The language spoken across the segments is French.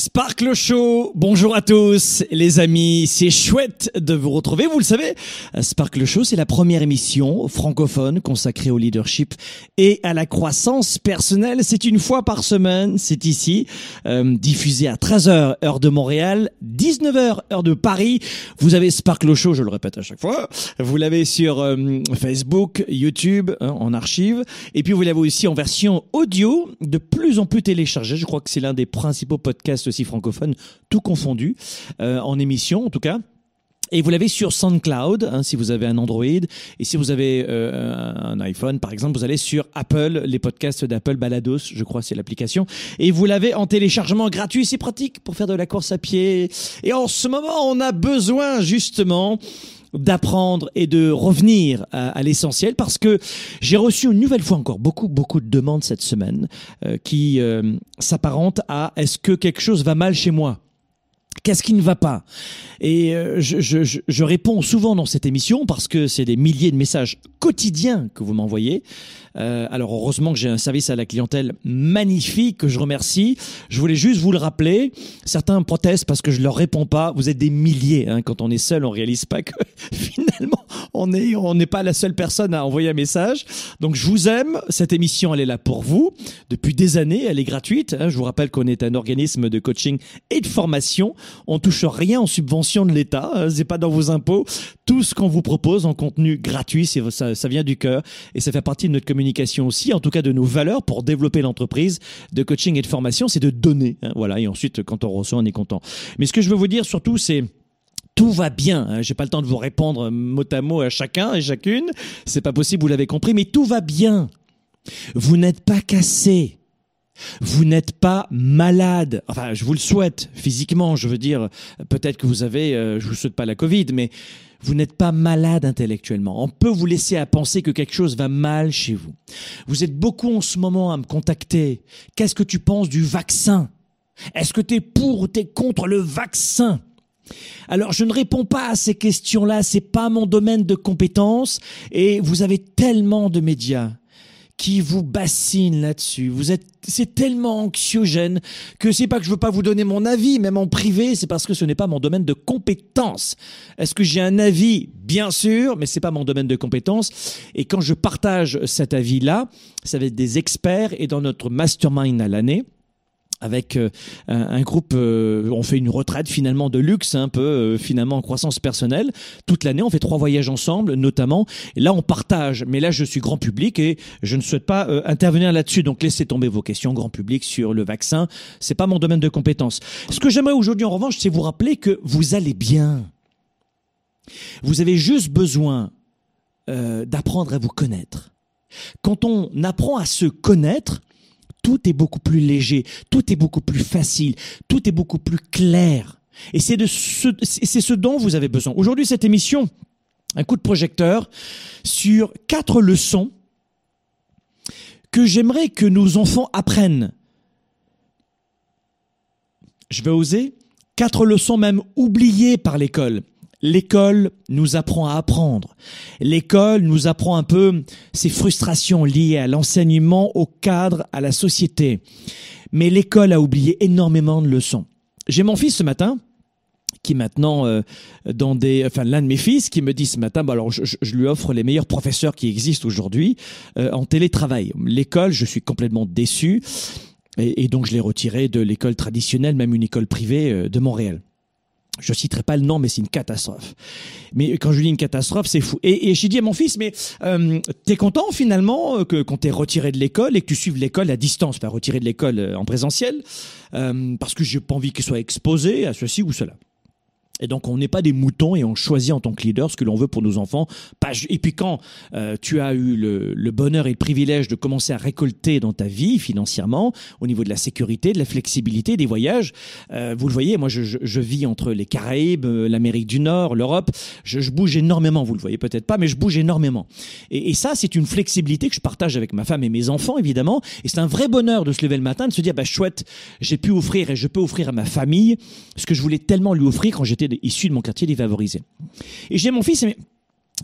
Sparkle Show, bonjour à tous les amis, c'est chouette de vous retrouver, vous le savez, Sparkle Show c'est la première émission francophone consacrée au leadership et à la croissance personnelle, c'est une fois par semaine, c'est ici, euh, diffusé à 13h heure de Montréal, 19h heure de Paris, vous avez Sparkle Show, je le répète à chaque fois, vous l'avez sur euh, Facebook, YouTube, hein, en archive, et puis vous l'avez aussi en version audio, de plus en plus téléchargée, je crois que c'est l'un des principaux podcasts aussi francophone, tout confondu, euh, en émission en tout cas. Et vous l'avez sur SoundCloud, hein, si vous avez un Android. Et si vous avez euh, un iPhone, par exemple, vous allez sur Apple, les podcasts d'Apple Balados, je crois c'est l'application. Et vous l'avez en téléchargement gratuit, c'est pratique pour faire de la course à pied. Et en ce moment, on a besoin justement d'apprendre et de revenir à, l'essentiel parce que j'ai reçu une nouvelle fois encore beaucoup beaucoup de demandes cette semaine euh, qui euh, s'apparentent à est-ce que quelque chose va mal chez moi? Qu'est-ce qui ne va pas? Et euh, je, réponds souvent dans cette émission parce que c'est des milliers de messages quotidiens que vous m'envoyez. Euh, alors heureusement que j'ai un service à la clientèle magnifique que je remercie. Je voulais juste vous le rappeler. Certains protestent parce que je leur réponds pas. Vous êtes des milliers. Hein. Quand on est seul, on réalise pas que finalement on est on n'est pas la seule personne à envoyer un message. Donc je vous aime. Cette émission elle est là pour vous depuis des années. Elle est gratuite. Hein. Je vous rappelle qu'on est un organisme de coaching et de formation. On touche rien en subvention de l'État. Hein. C'est pas dans vos impôts. Tout ce qu'on vous propose en contenu gratuit, ça, ça vient du cœur et ça fait partie de notre communication aussi, en tout cas de nos valeurs pour développer l'entreprise de coaching et de formation, c'est de donner. Hein. voilà. Et ensuite, quand on reçoit, on est content. Mais ce que je veux vous dire surtout, c'est tout va bien. Hein. J'ai pas le temps de vous répondre mot à mot à chacun et chacune. C'est pas possible, vous l'avez compris, mais tout va bien. Vous n'êtes pas cassé. Vous n'êtes pas malade. Enfin, je vous le souhaite physiquement. Je veux dire, peut-être que vous avez, euh, je vous souhaite pas la Covid, mais vous n'êtes pas malade intellectuellement. On peut vous laisser à penser que quelque chose va mal chez vous. Vous êtes beaucoup en ce moment à me contacter. Qu'est-ce que tu penses du vaccin? Est-ce que tu es pour ou tu es contre le vaccin? Alors, je ne réponds pas à ces questions-là, c'est pas mon domaine de compétence et vous avez tellement de médias qui vous bassine là-dessus. Vous êtes, c'est tellement anxiogène que c'est pas que je veux pas vous donner mon avis, même en privé, c'est parce que ce n'est pas mon domaine de compétence. Est-ce que j'ai un avis? Bien sûr, mais c'est pas mon domaine de compétence. Et quand je partage cet avis-là, ça va être des experts et dans notre mastermind à l'année, avec euh, un, groupe, euh, on fait une retraite finalement de luxe, un peu euh, finalement en croissance personnelle. Toute l'année, on fait trois voyages ensemble, notamment. Et là, on partage. Mais là, je suis grand public et je ne souhaite pas intervenir là-dessus. Donc, laissez tomber vos questions grand public sur le vaccin. C'est pas mon domaine de compétence. Ce que j'aimerais aujourd'hui, en revanche, c'est vous rappeler que vous allez bien. Vous avez juste besoin d'apprendre à vous connaître. Quand on apprend à se connaître, tout est beaucoup plus léger, tout est beaucoup plus facile, tout est beaucoup plus clair. Et c'est de ce, c'est ce dont vous avez besoin. Aujourd'hui, cette émission, un coup de projecteur sur quatre leçons que j'aimerais que nos enfants apprennent. Je vais oser quatre leçons même oubliées par l'école. L'école nous apprend à apprendre. L'école nous apprend un peu ces frustrations liées à l'enseignement, au cadre, à la société. Mais l'école a oublié énormément de leçons. J'ai mon fils ce matin qui maintenant euh, dans des enfin l'un de mes fils qui me dit ce matin bah alors je, je, lui offre les meilleurs professeurs qui existent aujourd'hui euh, en télétravail l'école je suis complètement déçu et, et donc je l'ai retiré de l'école traditionnelle même une école privée euh, de Montréal je citerai pas le nom, mais c'est une catastrophe. Mais quand je dis une catastrophe, c'est fou. Et, j'ai dit à mon fils, mais euh, t'es content finalement que quand t'es retiré de l'école et que tu suives l'école à distance, pas retiré de l'école euh, en présentiel, euh, parce que j'ai pas envie qu'il soit exposé à ceci ou cela. Et donc on n'est pas des moutons et on choisit en tant que leader ce que l'on veut pour nos enfants. Et puis quand euh, tu as eu le, bonheur et le privilège de commencer à récolter dans ta vie financièrement, au niveau de la sécurité, de la flexibilité, des voyages, euh, vous le voyez, moi je, je, vis entre les Caraïbes, euh, l'Amérique du Nord, l'Europe, je, je, bouge énormément, vous le voyez peut-être pas, mais je bouge énormément. Et, et ça c'est une flexibilité que je partage avec ma femme et mes enfants évidemment. Et c'est un vrai bonheur de se lever le matin, de se dire, bah chouette, j'ai pu offrir et je peux offrir à ma famille ce que je voulais tellement lui offrir quand j'étais issu de mon quartier défavorisé. Et j'ai mon fils, mais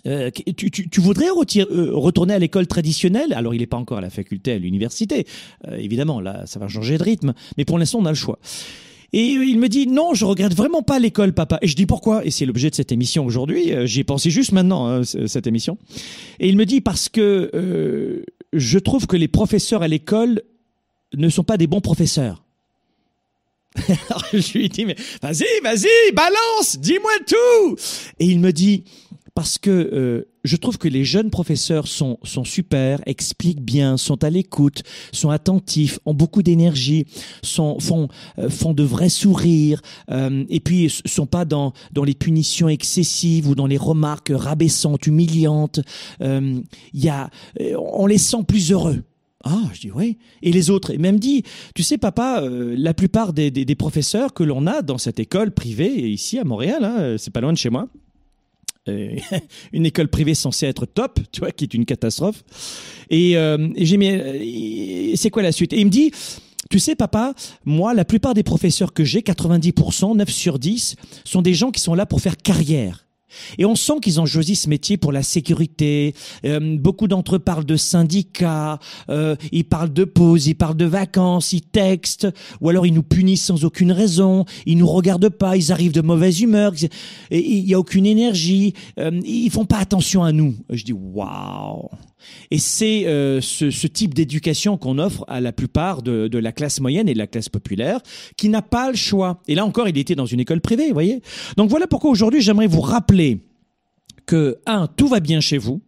euh, tu, voudrais euh, retourner à l'école traditionnelle? Alors, il n'est pas encore à la faculté, à l'université. Euh, évidemment, là, ça va changer de rythme. Mais pour l'instant, on a le choix. Et il me dit non, je regrette vraiment pas l'école, papa. Et je dis pourquoi? Et c'est l'objet de cette émission aujourd'hui. J'y ai pensé juste maintenant hein, cette émission. Et il me dit parce que je trouve que les professeurs à l'école ne sont pas des bons professeurs. Alors je lui dis, mais vas-y, vas-y, balance, dis-moi tout. Et il me dit, parce que euh, je trouve que les jeunes professeurs sont, sont super, expliquent bien, sont à l'écoute, sont attentifs, ont beaucoup d'énergie, sont, font, euh, font de vrais sourires, euh, et puis sont pas dans, dans les punitions excessives ou dans les remarques rabaissantes, humiliantes. Il y a, on les sent plus heureux. Ah, je dis oui. Et les autres, et même dit, tu sais papa, euh, la plupart des, des, professeurs que l'on a dans cette école privée, ici à Montréal, hein, c'est pas loin de chez moi, euh, une école privée censée être top, tu vois, qui est une catastrophe. Et, euh, j'ai mis, c'est quoi la suite? Et il me dit, tu sais papa, moi, la plupart des professeurs que j'ai, 90%, 9 sur 10, sont des gens qui sont là pour faire carrière. Et on sent qu'ils ont choisi ce métier pour la sécurité. Euh, beaucoup d'entre eux parlent de syndicats, euh, ils parlent de pauses, ils parlent de vacances, ils textent, ou alors ils nous punissent sans aucune raison, ils nous regardent pas, ils arrivent de mauvaise humeur, il y a aucune énergie, euh, ils font pas attention à nous. Je dis waouh. Et c'est euh, ce, type d'éducation qu'on offre à la plupart de, de, la classe moyenne et de la classe populaire, qui n'a pas le choix. Et là encore, il était dans une école privée, vous voyez. Donc voilà pourquoi aujourd'hui, j'aimerais vous rappeler que, un, tout va bien chez vous.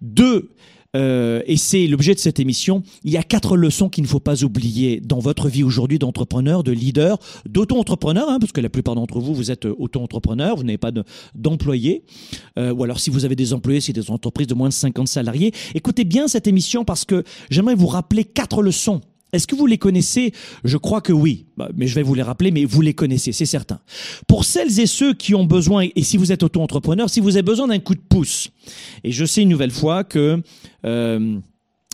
Deux, euh, et c'est l'objet de cette émission. Il y a quatre leçons qu'il ne faut pas oublier dans votre vie aujourd'hui d'entrepreneur, de leader, d'auto-entrepreneur, hein, parce que la plupart d'entre vous, vous êtes auto-entrepreneur, vous n'avez pas d'employés, euh, ou alors si vous avez des employés, c'est des entreprises de moins de 50 salariés. Écoutez bien cette émission parce que j'aimerais vous rappeler quatre leçons est-ce que vous les connaissez? Je crois que oui, bah, mais je vais vous les rappeler, mais vous les connaissez, c'est certain. Pour celles et ceux qui ont besoin, et si vous êtes auto-entrepreneur, si vous avez besoin d'un coup de pouce, et je sais une nouvelle fois que... Euh,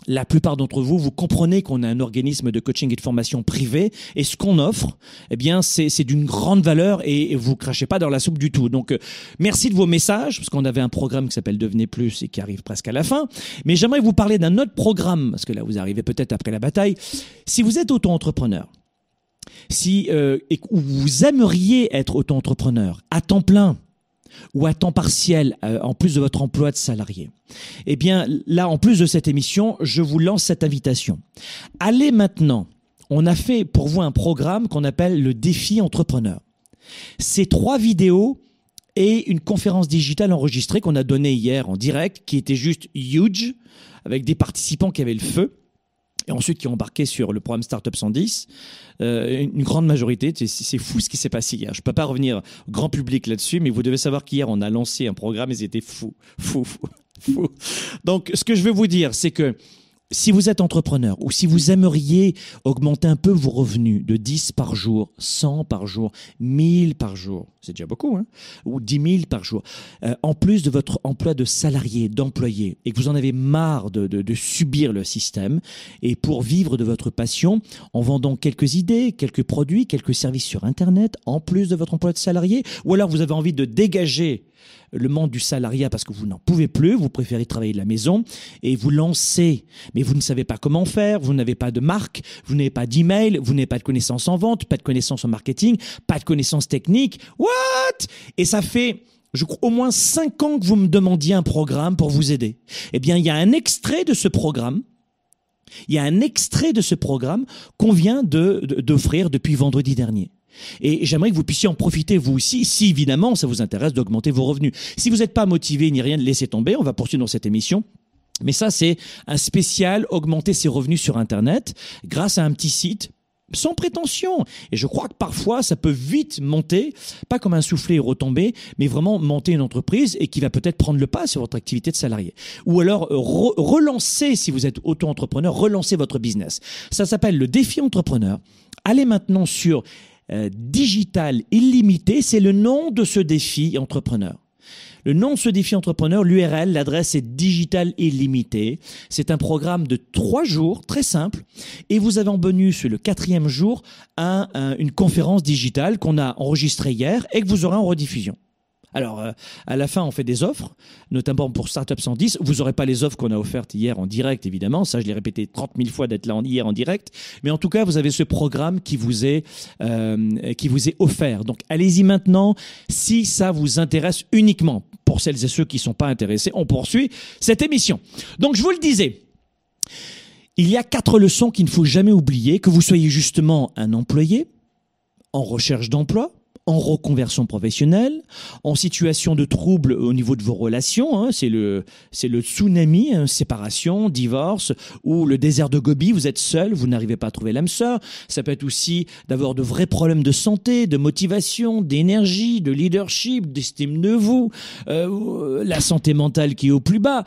la plupart d'entre vous, vous comprenez qu'on a un organisme de coaching et de formation privé, et ce qu'on offre, eh bien, c'est d'une grande valeur et vous crachez pas dans la soupe du tout. Donc, euh, merci de vos messages, parce qu'on avait un programme qui s'appelle Devenez Plus et qui arrive presque à la fin. Mais j'aimerais vous parler d'un autre programme, parce que là, vous arrivez peut-être après la bataille. Si vous êtes auto-entrepreneur, si euh, et, vous aimeriez être auto-entrepreneur à temps plein, ou à temps partiel euh, en plus de votre emploi de salarié. Eh bien, là, en plus de cette émission, je vous lance cette invitation. Allez maintenant, on a fait pour vous un programme qu'on appelle le défi entrepreneur. Ces trois vidéos et une conférence digitale enregistrée qu'on a donnée hier en direct, qui était juste huge, avec des participants qui avaient le feu et ensuite qui ont embarqué sur le programme Startup 110. Euh, une grande majorité, c'est fou ce qui s'est passé hier. Je peux pas revenir grand public là-dessus, mais vous devez savoir qu'hier on a lancé un programme et c'était fou, fou, fou, fou. Donc ce que je veux vous dire, c'est que si vous êtes entrepreneur ou si vous aimeriez augmenter un peu vos revenus de 10 par jour, 100 par jour, 1000 par jour, c'est déjà beaucoup, hein, ou 10 000 par jour, euh, en plus de votre emploi de salarié, d'employé, et que vous en avez marre de, de, de, subir le système, et pour vivre de votre passion, en vendant quelques idées, quelques produits, quelques services sur Internet, en plus de votre emploi de salarié, ou alors vous avez envie de dégager le monde du salariat parce que vous n'en pouvez plus, vous préférez travailler de la maison et vous lancez, mais vous ne savez pas comment faire, vous n'avez pas de marque, vous n'avez pas d'email, vous n'avez pas de connaissances en vente, pas de connaissances en marketing, pas de connaissances techniques. What? Et ça fait je crois au moins cinq ans que vous me demandiez un programme pour vous aider. Eh bien, il y a un extrait de ce programme. Il y a un extrait de ce programme qu'on vient de, d'offrir depuis vendredi dernier. Et j'aimerais que vous puissiez en profiter vous aussi, si évidemment ça vous intéresse d'augmenter vos revenus. Si vous n'êtes pas motivé ni rien, laissez tomber, on va poursuivre dans cette émission. Mais ça, c'est un spécial augmenter ses revenus sur Internet grâce à un petit site sans prétention. Et je crois que parfois, ça peut vite monter, pas comme un soufflet et retomber, mais vraiment monter une entreprise et qui va peut-être prendre le pas sur votre activité de salarié. Ou alors relancer, si vous êtes auto-entrepreneur, relancer votre business. Ça s'appelle le défi entrepreneur. Allez maintenant sur euh, Digital Illimité, c'est le nom de ce défi entrepreneur. Le nom de ce défi entrepreneur, l'URL, l'adresse est Digital Illimité. C'est un programme de trois jours, très simple. Et vous avez en bonus le quatrième jour une conférence digitale qu'on a enregistrée hier et que vous aurez en rediffusion. Alors, euh, à la fin, on fait des offres, notamment pour Startup 110. Vous n'aurez pas les offres qu'on a offertes hier en direct, évidemment. Ça, je l'ai répété 30 000 fois d'être là en, hier en direct. Mais en tout cas, vous avez ce programme qui vous est, euh, qui vous est offert. Donc, allez-y maintenant si ça vous intéresse uniquement. Pour celles et ceux qui ne sont pas intéressés, on poursuit cette émission. Donc, je vous le disais. Il y a quatre leçons qu'il ne faut jamais oublier, que vous soyez justement un employé, en recherche d'emploi, en reconversion professionnelle, en situation de trouble au niveau de vos relations, hein, c'est le tsunami, hein, séparation, divorce ou le désert de Gobi, vous êtes seul, vous n'arrivez pas à trouver l'âme sœur. Ça peut être aussi d'avoir de vrais problèmes de santé, de motivation, d'énergie, de leadership, d'estime de vous, euh, la santé mentale qui est au plus bas.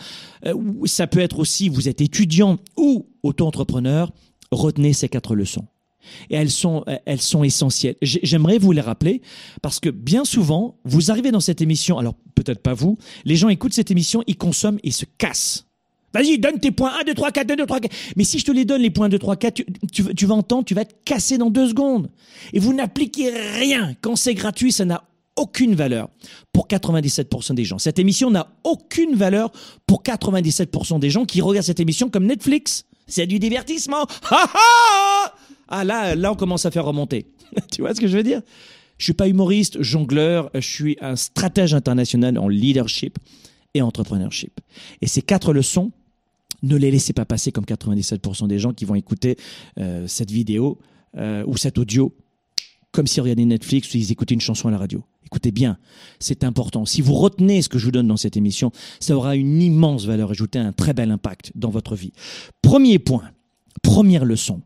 Euh, ça peut être aussi vous êtes étudiant ou auto-entrepreneur. Retenez ces quatre leçons. Et elles sont, elles sont essentielles. J'aimerais vous les rappeler parce que bien souvent, vous arrivez dans cette émission, alors peut-être pas vous, les gens écoutent cette émission, ils consomment et se cassent. Vas-y, donne tes points 1, 2, 3, 4, 2, 2, 3, 4. Mais si je te les donne, les points 2, 3, 4, tu, tu, vas entendre, tu vas te casser dans deux secondes. Et vous n'appliquez rien. Quand c'est gratuit, ça n'a aucune valeur pour 97% des gens. Cette émission n'a aucune valeur pour 97% des gens qui regardent cette émission comme Netflix. C'est du divertissement. Ha ha ah là, là on commence à faire remonter. tu vois ce que je veux dire? Je suis pas humoriste, jongleur, je suis un stratège international en leadership et entrepreneurship. Et ces quatre leçons, ne les laissez pas passer comme 97% des gens qui vont écouter euh, cette vidéo euh, ou cet audio comme s'ils regardaient Netflix ou ils écoutaient une chanson à la radio. Écoutez bien, c'est important. Si vous retenez ce que je vous donne dans cette émission, ça aura une immense valeur ajoutée, un très bel impact dans votre vie. Premier point, première leçon,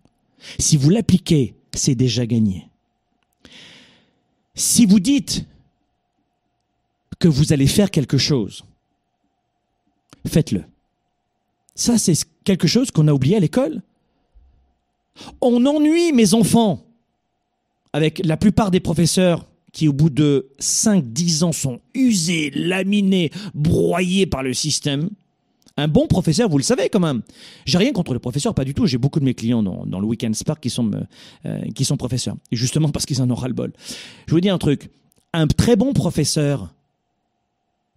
si vous l'appliquez, c'est déjà gagné. Si vous dites que vous allez faire quelque chose, faites-le. Ça, c'est quelque chose qu'on a oublié à l'école. On ennuie mes enfants avec la plupart des professeurs qui, au bout de 5-10 ans, sont usés, laminés, broyés par le système. Un bon professeur, vous le savez quand même. J'ai rien contre les professeurs, pas du tout. J'ai beaucoup de mes clients dans, le Weekend Spark qui sont, euh, qui sont professeurs. Et justement parce qu'ils en ont ras le bol. Je vous dis un truc. Un très bon professeur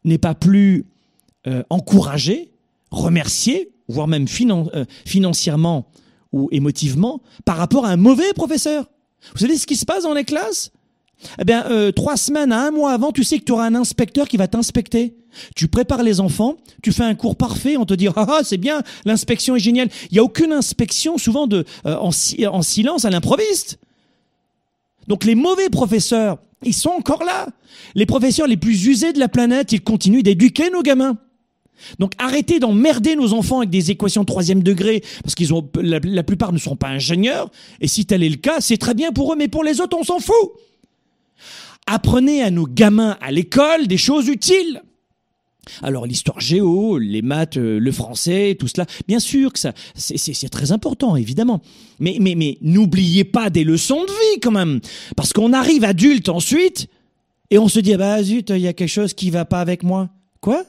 n'est pas plus euh, encouragé, remercié, voire même euh, financièrement ou émotivement par rapport à un mauvais professeur. Vous savez ce qui se passe dans les classes? Eh bien, euh, trois semaines à un mois avant, tu sais que tu auras un inspecteur qui va t'inspecter. Tu prépares les enfants, tu fais un cours parfait, on te dit ah, ah c'est bien, l'inspection est géniale. Il n'y a aucune inspection souvent euh, en, en silence à l'improviste. Donc les mauvais professeurs, ils sont encore là. Les professeurs les plus usés de la planète, ils continuent d'éduquer nos gamins. Donc arrêtez d'emmerder nos enfants avec des équations de troisième degré, parce qu'ils ont la plupart ne sont pas ingénieurs. Et si tel est le cas, c'est très bien pour eux, mais pour les autres, on s'en fout. Apprenez à nos gamins à l'école des choses utiles. Alors l'histoire géo, les maths, euh, le français, tout cela, bien sûr que ça, c'est très important, évidemment. Mais, n'oubliez pas des leçons de vie quand même, parce qu'on arrive adulte ensuite et on se dit ah bah zut, il y a quelque chose qui va pas avec moi. Quoi?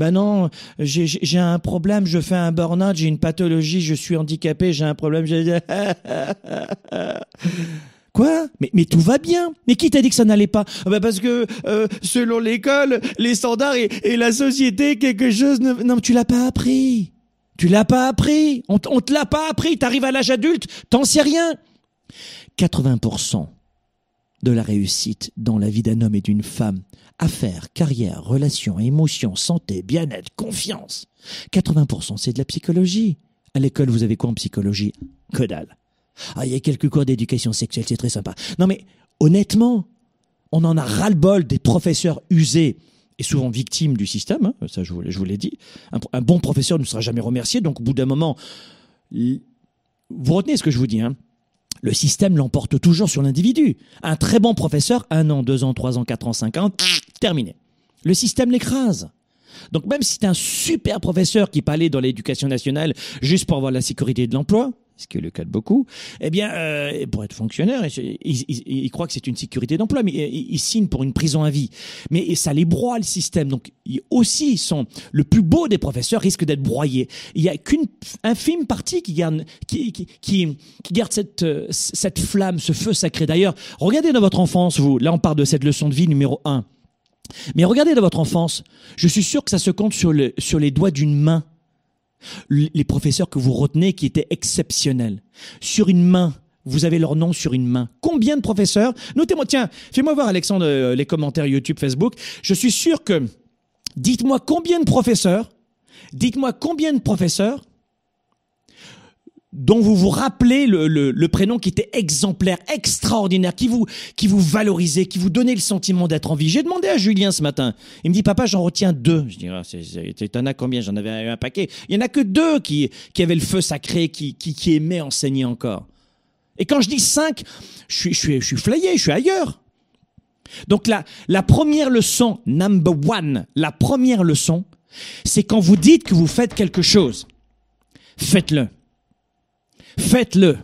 Ben non, j'ai un problème, je fais un burn-out, j'ai une pathologie, je suis handicapé, j'ai un problème. Quoi? Mais, mais tout va bien. Mais qui t'a dit que ça n'allait pas? Ah bah Parce que euh, selon l'école, les standards et, la société, quelque chose... Ne... Non, tu l'as pas appris. Tu l'as pas appris. On, on te l'a pas appris. T'arrives à l'âge adulte, t'en sais rien. 80% de la réussite dans la vie d'un homme et d'une femme, affaires, carrière, relations, émotions, santé, bien-être, confiance. 80% c'est de la psychologie. À l'école, vous avez quoi en psychologie? Que. Ah, il y a quelques cours d'éducation sexuelle, c'est très sympa. Non mais honnêtement, on en a ras-le-bol des professeurs usés et souvent victimes du système, hein, ça je vous, l'ai dit. Un, bon professeur ne sera jamais remercié, donc au bout d'un moment, vous retenez ce que je vous dis, hein, le système l'emporte toujours sur l'individu. Un très bon professeur, un an, deux ans, trois ans, quatre ans, cinq ans, terminé. Le système l'écrase. Donc même si c'est un super professeur qui parlait dans l'éducation nationale juste pour avoir la sécurité de l'emploi, ce qui est le cas de beaucoup, eh bien, euh, pour être fonctionnaire, ils, ils, ils croient que c'est une sécurité d'emploi, mais ils, ils, signent pour une prison à vie. Mais ça les broie le système. Donc aussi, sont le plus beau des professeurs risque d'être broyé. Il y a qu'une infime partie qui garde, qui, qui, qui, qui garde cette, euh, cette flamme, ce feu sacré. D'ailleurs, regardez dans votre enfance, vous. Là, on parle de cette leçon de vie numéro un. Mais regardez dans votre enfance. Je suis sûr que ça se compte sur, le, sur les doigts d'une main les professeurs que vous retenez qui étaient exceptionnels. Sur une main, vous avez leur nom sur une main. Combien de professeurs? Notez-moi, tiens, fais-moi voir Alexandre euh, les commentaires YouTube, Facebook. Je suis sûr que, dites-moi combien de professeurs, dites-moi combien de professeurs dont vous vous rappelez le, le, le, prénom qui était exemplaire, extraordinaire, qui vous, qui vous valorisait, qui vous donnait le sentiment d'être en vie. J'ai demandé à Julien ce matin. Il me dit, papa, j'en retiens deux. Je dis, ah, t'en as combien J'en avais un paquet. Il y en a que deux qui, qui avaient le feu sacré, qui, qui, qui aimaient enseigner encore. Et quand je dis cinq, je suis, je suis, je suis flayé, je suis ailleurs. Donc la, la première leçon, number one, la première leçon, c'est quand vous dites que vous faites quelque chose, faites-le. Faites-le.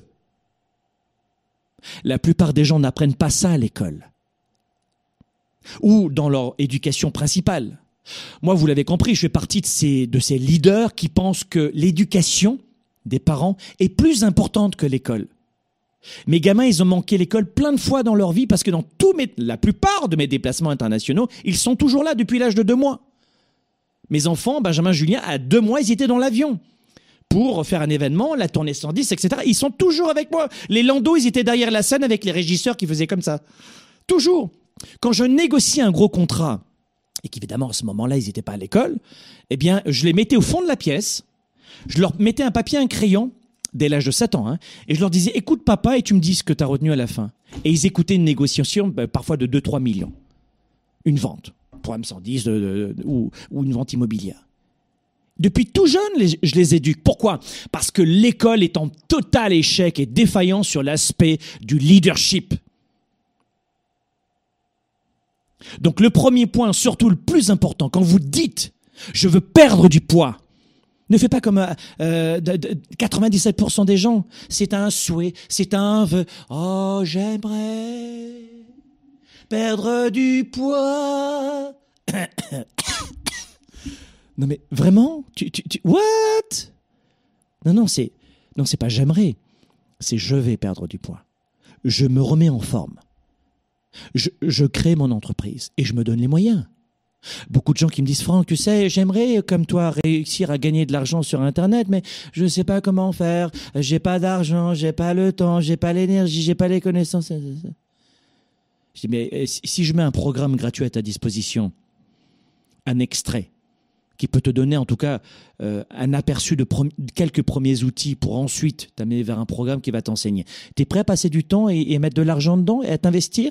La plupart des gens n'apprennent pas ça à l'école ou dans leur éducation principale. Moi, vous l'avez compris, je fais partie de ces, de ces leaders qui pensent que l'éducation des parents est plus importante que l'école. Mes gamins, ils ont manqué l'école plein de fois dans leur vie parce que dans tous mes, la plupart de mes déplacements internationaux, ils sont toujours là depuis l'âge de deux mois. Mes enfants, Benjamin Julien, à deux mois, ils étaient dans l'avion pour faire un événement, la tournée 110, etc. Ils sont toujours avec moi. Les Landaux, ils étaient derrière la scène avec les régisseurs qui faisaient comme ça. Toujours. Quand je négociais un gros contrat, et qu'évidemment, à ce moment-là, ils n'étaient pas à l'école, eh bien, je les mettais au fond de la pièce, je leur mettais un papier, un crayon, dès l'âge de 7 ans, hein, et je leur disais, écoute papa, et tu me dis ce que tu as retenu à la fin. Et ils écoutaient une négociation, ben, parfois de 2-3 millions. Une vente, pour M110 de, de, de, ou, ou une vente immobilière. Depuis tout jeune, je les éduque. Pourquoi? Parce que l'école est en total échec et défaillant sur l'aspect du leadership. Donc le premier point, surtout le plus important, quand vous dites je veux perdre du poids, ne faites pas comme euh, euh 97% des gens. C'est un souhait, c'est un vœu. Oh, j'aimerais perdre du poids. Non mais vraiment? Tu, tu, tu, What? Non, non, c'est... Non, c'est pas j'aimerais. C'est je vais perdre du poids. Je me remets en forme. Je, je crée mon entreprise et je me donne les moyens. Beaucoup de gens qui me disent Franck, tu sais, j'aimerais comme toi réussir à gagner de l'argent sur Internet, mais je ne sais pas comment faire. J'ai pas d'argent, j'ai pas le temps, j'ai pas l'énergie, j'ai pas les connaissances. Je dis mais si je mets un programme gratuit à ta disposition, un extrait, qui peut te donner en tout cas euh, un aperçu de quelques premiers outils pour ensuite t'amener vers un programme qui va t'enseigner. Tu es prêt à passer du temps et, et mettre de l'argent dedans et à t'investir?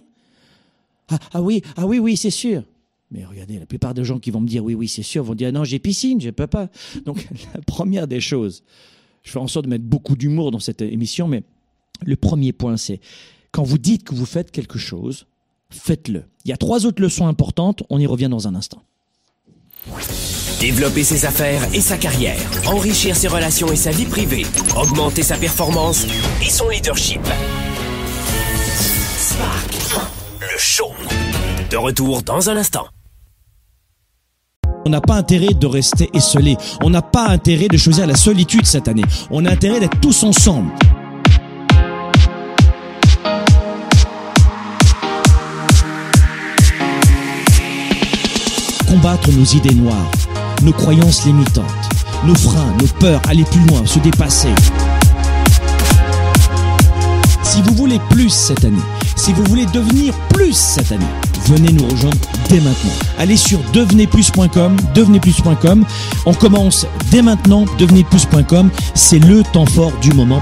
Ah, ah oui, ah oui, oui, c'est sûr. Mais regardez, la plupart des gens qui vont me dire oui, oui, c'est sûr, vont dire non, j'ai piscine, je peux pas. Donc la première des choses, je fais en sorte de mettre beaucoup d'humour dans cette émission, mais le premier point, c'est quand vous dites que vous faites quelque chose, faites-le. Il y a trois autres leçons importantes, on y revient dans un instant. Développer ses affaires et sa carrière, enrichir ses relations et sa vie privée, augmenter sa performance et son leadership. Spark, le show. De retour dans un instant. On n'a pas intérêt de rester esselé. On n'a pas intérêt de choisir la solitude cette année. On a intérêt d'être tous ensemble. Combattre nos idées noires nos croyances limitantes, nos freins, nos peurs, aller plus loin, se dépasser. Si vous voulez plus cette année, si vous voulez devenir plus cette année, venez nous rejoindre dès maintenant. Allez sur devenezplus.com, devenezplus.com. On commence dès maintenant, devenezplus.com. C'est le temps fort du moment.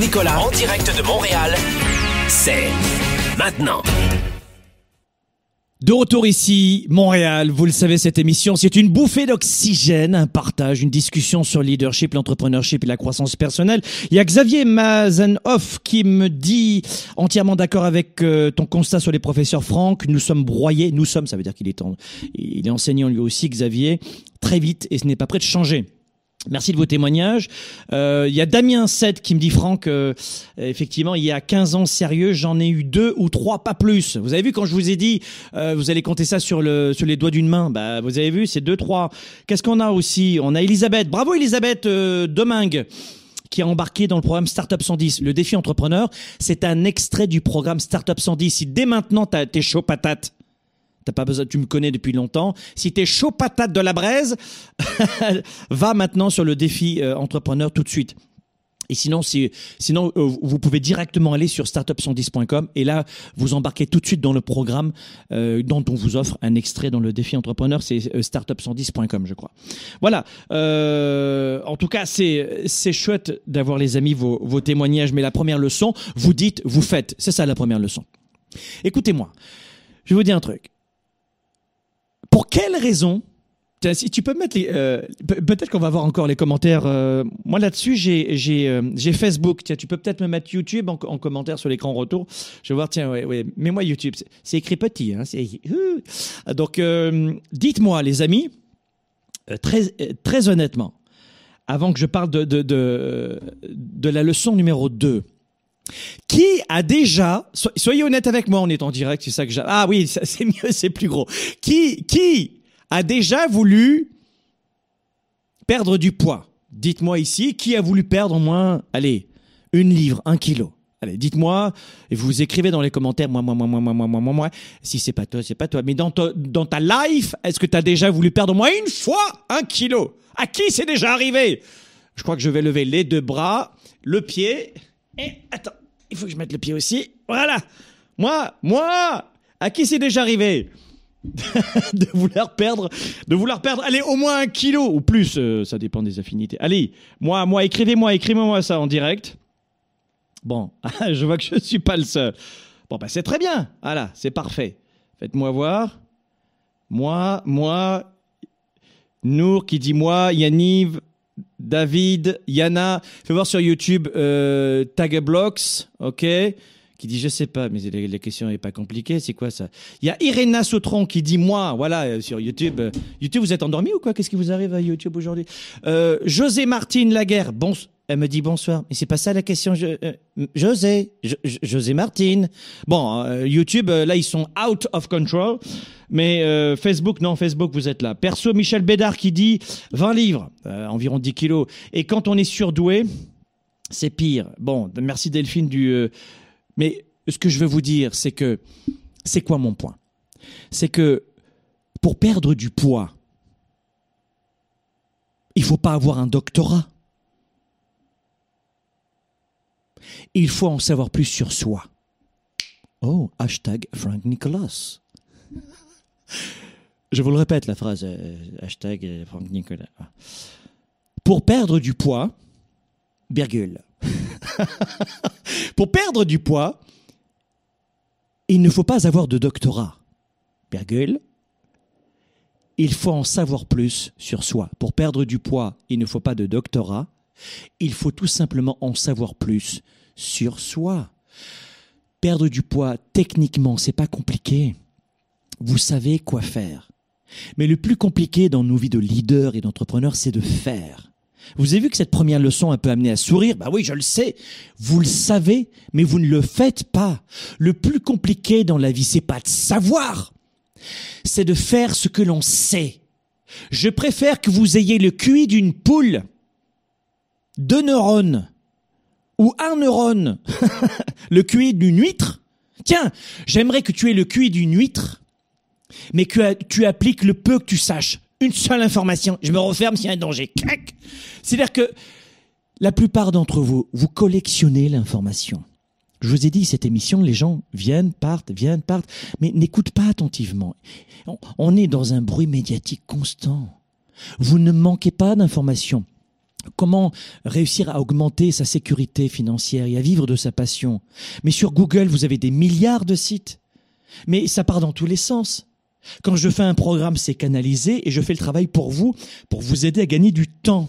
Nicolas en direct de Montréal. C'est maintenant. De retour ici, Montréal, vous le savez, cette émission, c'est une bouffée d'oxygène, un partage, une discussion sur le leadership, l'entrepreneurship et la croissance personnelle. Il y a Xavier Mazenhoff qui me dit, entièrement d'accord avec euh, ton constat sur les professeurs Franck, nous sommes broyés, nous sommes, ça veut dire qu'il est, en- il est enseignant lui aussi, Xavier, très vite, et ce n'est pas prêt de changer. Merci de vos témoignages. Euh, Il y a Damien 7 qui me dit Franck, euh, effectivement, il y a 15 ans sérieux, j'en ai eu deux ou trois, pas plus. Vous avez vu quand je vous ai dit, euh, vous allez compter ça sur le sur les doigts d'une main? Bah, vous avez vu, c'est deux trois. Qu'est-ce qu'on a aussi? On a Elisabeth. Bravo Elisabeth euh, Domingue qui a embarqué dans le programme Startup 110. Le défi entrepreneur, c'est un extrait du programme Startup 110. Si dès maintenant t'as- t'es chaud patate, T'as pas besoin, tu me connais depuis longtemps. Si t'es chaud patate de la braise, va maintenant sur le défi euh, entrepreneur tout de suite. Et sinon, si, sinon euh, vous pouvez directement aller sur startup110.com et là, vous embarquez tout de suite dans le programme euh, dont on vous offre un extrait dans le défi entrepreneur. C'est euh, startup110.com, je crois. Voilà. Euh, en tout cas, c'est c'est chouette d'avoir les amis vos, vos témoignages. Mais la première leçon, vous dites, vous faites. C'est ça la première leçon. Écoutez-moi, je vais vous dire un truc. Pour quelle raison si tu peux me mettre les, euh, pe- peut-être qu'on va voir encore les commentaires. euh, moi là-dessus, j'ai euh, j'ai Facebook. Tiens, tu peux peut-être me mettre YouTube en, en commentaire sur l'écran retour. Je vais voir. Tiens, ouais, ouais. Mets-moi YouTube. C'est- écrit petit. Hein, donc dites-moi, les amis, très très honnêtement, avant que je parle de de de, de la leçon numéro 2 qui a déjà, so- soyez honnête avec moi, on est en direct, c'est ça que j'ai. Ah oui, c'est mieux, c'est plus gros. Qui, qui a déjà voulu perdre du poids? Dites-moi ici, qui a voulu perdre au moins, allez, une livre, un kilo? Allez, dites-moi, et vous écrivez dans les commentaires, moi, moi, moi, moi, moi, moi, moi, moi, moi. Si c'est pas toi, c'est pas toi. Mais dans, ta- dans ta life, est-ce que tu as déjà voulu perdre au moins une fois un kilo? À qui c'est déjà arrivé? Je crois que je vais lever les deux bras, le pied, et attends, il faut que je mette le pied aussi. Voilà. Moi, moi, à qui c'est déjà arrivé de vouloir perdre, de vouloir perdre, allez, au moins un kilo ou plus, euh, ça dépend des affinités. Allez, moi, moi, écrivez-moi, écrivez-moi ça en direct. Bon, je vois que je suis pas le seul. Bon, bah c'est très bien. Voilà, c'est parfait. Faites-moi voir. Moi, moi, Nour qui dit moi, Yaniv, David, Yana. Fais voir sur YouTube euh, Tageblocks, ok? Qui dit je sais pas, mais les, les questions n'est pas compliquées, c'est quoi ça? Il y a Irena Sautron qui dit moi, voilà, euh, sur YouTube. Euh, YouTube, vous êtes endormi ou quoi? Qu'est-ce qui vous arrive à YouTube aujourd'hui? Euh, José Martine Laguerre, bon, elle me dit bonsoir, mais c'est pas ça la question. Euh, José, Jo- Jo- José Martine. Bon, euh, YouTube, euh, là ils sont out of control, mais Facebook, non, Facebook, vous êtes là. Perso, Michel Bédard qui dit 20 livres, environ 10 kilos. Et quand on est surdoué, c'est pire. Bon, merci Delphine du. mais ce que je veux vous dire, c'est que c'est quoi mon point? C'est que pour perdre du poids, il faut pas avoir un doctorat. Il faut en savoir plus sur soi. Oh, hashtag Frank Nicholas. Je vous le répète la phrase, euh, hashtag Frank Nicolas. Pour perdre du poids, virgule. Pour perdre du poids, il ne faut pas avoir de doctorat. Virgule. Il faut en savoir plus sur soi. Pour perdre du poids, il ne faut pas de doctorat. Il faut tout simplement en savoir plus sur soi. Perdre du poids, techniquement, c'est pas compliqué. Vous savez quoi faire. Mais le plus compliqué dans nos vies de leaders et d'entrepreneurs, c'est de faire. Vous avez vu que cette première leçon a peu amené à sourire? Bah oui, je le sais. Vous le savez, mais vous ne le faites pas. Le plus compliqué dans la vie, c'est pas de savoir, c'est de faire ce que l'on sait. Je préfère que vous ayez le QI d'une poule, deux neurones, ou un neurone, le QI d'une huître. Tiens, j'aimerais que tu aies le QI d'une huître, mais que tu appliques le peu que tu saches une seule information. Je me referme s'il y a un danger. C'est-à-dire que la plupart d'entre vous, vous collectionnez l'information. Je vous ai dit, cette émission, les gens viennent, partent, viennent, partent, mais n'écoutent pas attentivement. On est dans un bruit médiatique constant. Vous ne manquez pas d'informations. Comment réussir à augmenter sa sécurité financière et à vivre de sa passion Mais sur Google, vous avez des milliards de sites. Mais ça part dans tous les sens. Quand je fais un programme, c'est canalisé et je fais le travail pour vous, pour vous aider à gagner du temps.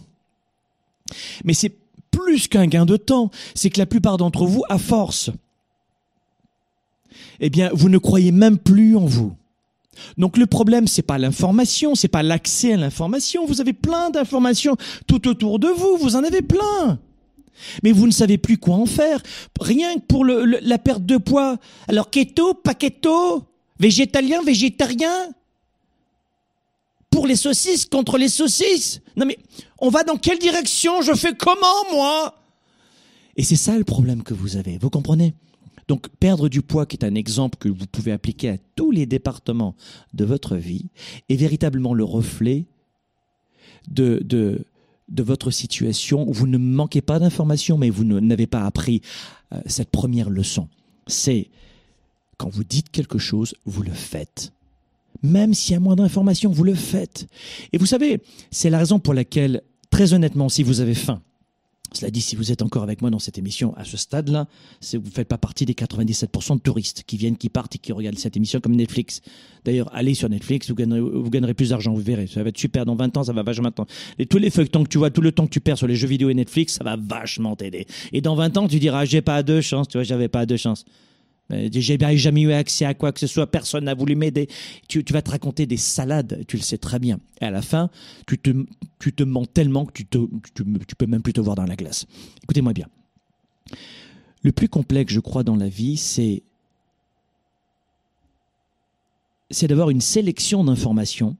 Mais c'est plus qu'un gain de temps, c'est que la plupart d'entre vous, à force, eh bien, vous ne croyez même plus en vous. Donc le problème, c'est pas l'information, c'est pas l'accès à l'information. Vous avez plein d'informations tout autour de vous, vous en avez plein. Mais vous ne savez plus quoi en faire. Rien que pour la perte de poids. Alors keto, pas Végétalien, végétarien Pour les saucisses, contre les saucisses Non mais, on va dans quelle direction? Je fais comment, moi? Et c'est ça le problème que vous avez, vous comprenez? Donc perdre du poids, qui est un exemple que vous pouvez appliquer à tous les départements de votre vie, est véritablement le reflet de, votre situation vous ne manquez pas d'informations, mais vous n'avez pas appris euh, cette première leçon. C'est quand vous dites quelque chose, vous le faites. Même s'il y a moins d'informations, vous le faites. Et vous savez, c'est la raison pour laquelle, très honnêtement, si vous avez faim, cela dit, si vous êtes encore avec moi dans cette émission à ce stade-là, vous ne faites pas partie des 97% de touristes qui viennent, qui partent et qui regardent cette émission comme Netflix. D'ailleurs, allez sur Netflix, vous gagnerez, plus d'argent, vous verrez. Ça va être super. Dans 20 ans, ça va vachement t'aider. Et tous les feuilletons que tu vois, tout le temps que tu perds sur les jeux vidéo et Netflix, ça va vachement t'aider. Et dans 20 ans, tu diras, j'ai pas deux chances, tu vois, j'avais pas deux chances. J'ai jamais eu accès à quoi que ce soit, personne n'a voulu m'aider. Tu, vas te raconter des salades, tu le sais très bien. Et à la fin, tu te, tu te mens tellement que tu, te, tu peux même plus te voir dans la glace. Écoutez-moi bien. Le plus complexe, je crois, dans la vie, c'est c'est d'avoir une sélection d'informations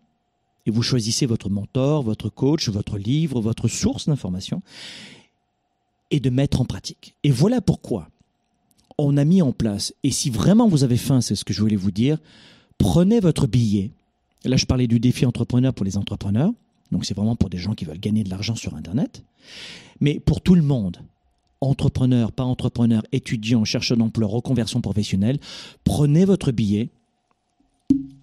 et vous choisissez votre mentor, votre coach, votre livre, votre source d'informations et de mettre en pratique. Et voilà pourquoi on a mis en place, et si vraiment vous avez faim, c'est ce que je voulais vous dire, prenez votre billet. Là, je parlais du défi entrepreneur pour les entrepreneurs. Donc, c'est vraiment pour des gens qui veulent gagner de l'argent sur Internet. Mais pour tout le monde, entrepreneur, pas entrepreneur, étudiant, chercheur d'emploi, reconversion professionnelle, prenez votre billet,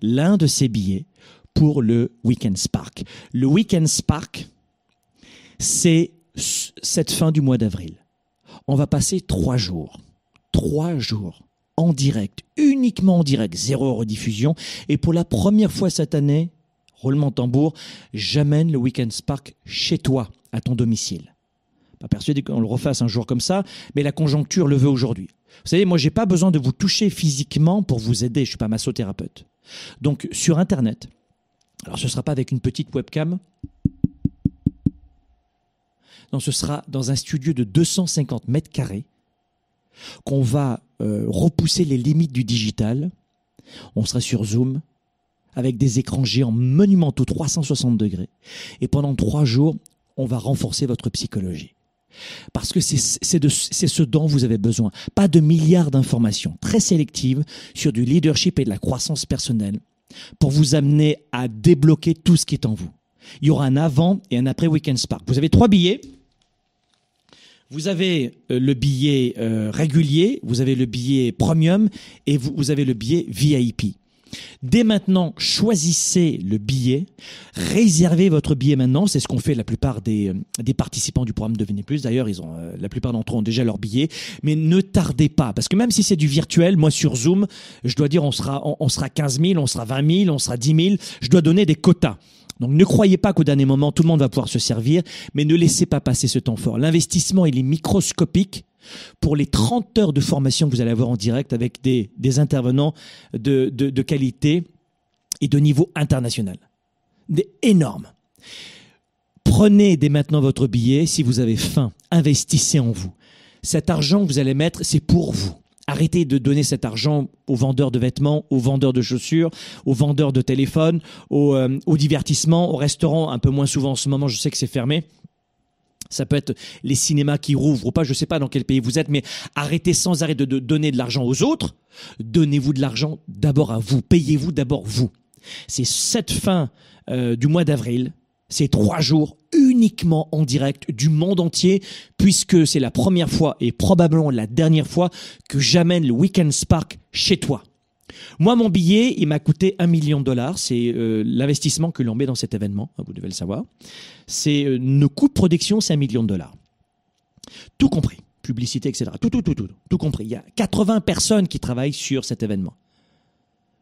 l'un de ces billets, pour le Weekend Spark. Le Weekend Spark, c'est cette fin du mois d'avril. On va passer trois jours trois jours en direct, uniquement en direct, zéro rediffusion. Et pour la première fois cette année, roulement tambour, j'amène le Weekend Spark chez toi, à ton domicile. Pas persuadé qu'on le refasse un jour comme ça, mais la conjoncture le veut aujourd'hui. Vous savez, moi, j'ai pas besoin de vous toucher physiquement pour vous aider. Je suis pas massothérapeute. Donc, sur Internet, alors ce sera pas avec une petite webcam. Non, ce sera dans un studio de 250 mètres carrés qu'on va euh, repousser les limites du digital. On sera sur Zoom avec des écrans géants monumentaux 360 degrés. Et pendant trois jours, on va renforcer votre psychologie. Parce que c'est ce dont vous avez besoin. Pas de milliards d'informations très sélectives sur du leadership et de la croissance personnelle pour vous amener à débloquer tout ce qui est en vous. Il y aura un avant et un après Weekend Spark. Vous avez trois billets. Vous avez euh, le billet euh, régulier, vous avez le billet premium et vous, avez le billet VIP. Dès maintenant, choisissez le billet, réservez votre billet maintenant. C'est ce qu'on fait la plupart des, euh, participants du programme Devenez Plus. D'ailleurs, ils ont la plupart d'entre eux ont déjà leur billet. Mais ne tardez pas, parce que même si c'est du virtuel, moi sur Zoom, je dois dire, on sera, on sera 15 000, on sera 20 000, on sera 10 000. Je dois donner des quotas. Donc ne croyez pas qu'au dernier moment, tout le monde va pouvoir se servir, mais ne laissez pas passer ce temps fort. L'investissement, il est microscopique pour les 30 heures de formation que vous allez avoir en direct avec des, intervenants de, qualité et de niveau international. Des énormes. Prenez dès maintenant votre billet si vous avez faim. Investissez en vous. Cet argent que vous allez mettre, c'est pour vous. Arrêtez de donner cet argent aux vendeurs de vêtements, aux vendeurs de chaussures, aux vendeurs de téléphones, aux, euh, au divertissement, aux restaurants, un peu moins souvent en ce moment, je sais que c'est fermé. Ça peut être les cinémas qui rouvrent ou pas, je ne sais pas dans quel pays vous êtes, mais arrêtez sans arrêt de, de donner de l'argent aux autres. Donnez-vous de l'argent d'abord à vous. Payez-vous d'abord vous. C'est cette fin euh, du mois d'avril, ces trois jours uniquement en direct du monde entier, puisque c'est la première fois et probablement la dernière fois que j'amène le Weekend Spark chez toi. Moi, mon billet, il m'a coûté un million de dollars. C'est euh, l'investissement que l'on met dans cet événement. Vous devez le savoir. C'est euh, nos coûts de production, c'est un million de dollars. Tout compris. Publicité, etc. Tout, tout, tout, tout, tout compris. Il y a 80 personnes qui travaillent sur cet événement.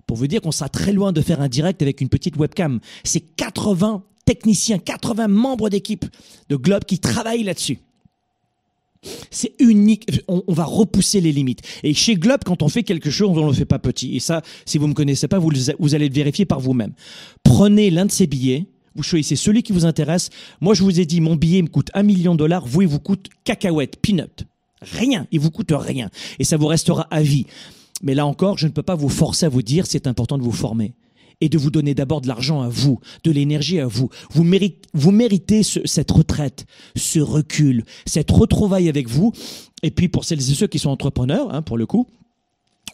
Pour vous dire qu'on sera très loin de faire un direct avec une petite webcam. C'est 80 techniciens, 80 membres d'équipe de Globe qui travaillent là-dessus. C'est unique. On, va repousser les limites. Et chez Globe, quand on fait quelque chose, on ne le fait pas petit. Et ça, si vous ne me connaissez pas, vous, vous allez le vérifier par vous-même. Prenez l'un de ces billets. Vous choisissez celui qui vous intéresse. Moi, je vous ai dit, mon billet me coûte un million de dollars. Vous, il vous coûte cacahuète, peanut. Rien. Il vous coûte rien. Et ça vous restera à vie. Mais là encore, je ne peux pas vous forcer à vous dire c'est important de vous former et de vous donner d'abord de l'argent à vous, de l'énergie à vous. Vous méritez, cette retraite, ce recul, cette retrouvaille avec vous. Et puis pour celles et ceux qui sont entrepreneurs, hein, pour le coup,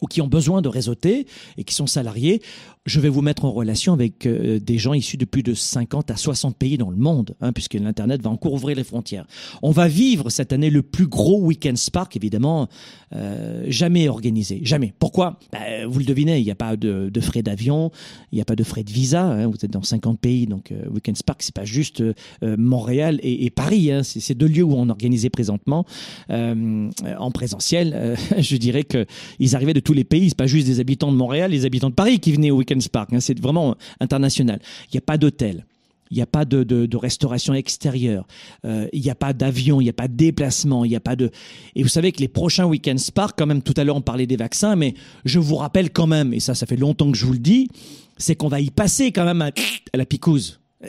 ou qui ont besoin de réseauter et qui sont salariés, je vais vous mettre en relation avec euh, des gens issus de plus de 50 à 60 pays dans le monde, hein, puisque l'Internet va encore ouvrir les frontières. On va vivre cette année le plus gros week-end Spark, évidemment, euh, jamais organisé. Jamais. Pourquoi? Bah, Vous le devinez, il n'y a pas de, frais d'avion, il n'y a pas de frais de visa. Hein, vous êtes dans 50 pays, donc euh, Weekend Spark, c'est pas juste Montréal et, Paris. Hein, c'est deux lieux où on organisait présentement en présentiel. je dirais qu'ils arrivaient de tous les pays. C'est pas juste des habitants de Montréal, les habitants de Paris qui venaient au Weekend Spark. Hein, c'est vraiment international. Il n'y a pas d'hôtel. Il n'y a pas de, restauration extérieure. Euh, il n'y a pas d'avion. Il n'y a pas de déplacement. Il n'y a pas de. Et vous savez que les prochains Weekend Spark, quand même, tout à l'heure on parlait des vaccins, mais je vous rappelle quand même, et ça, ça fait longtemps que je vous le dis, c'est qu'on va y passer quand même à, la picouse.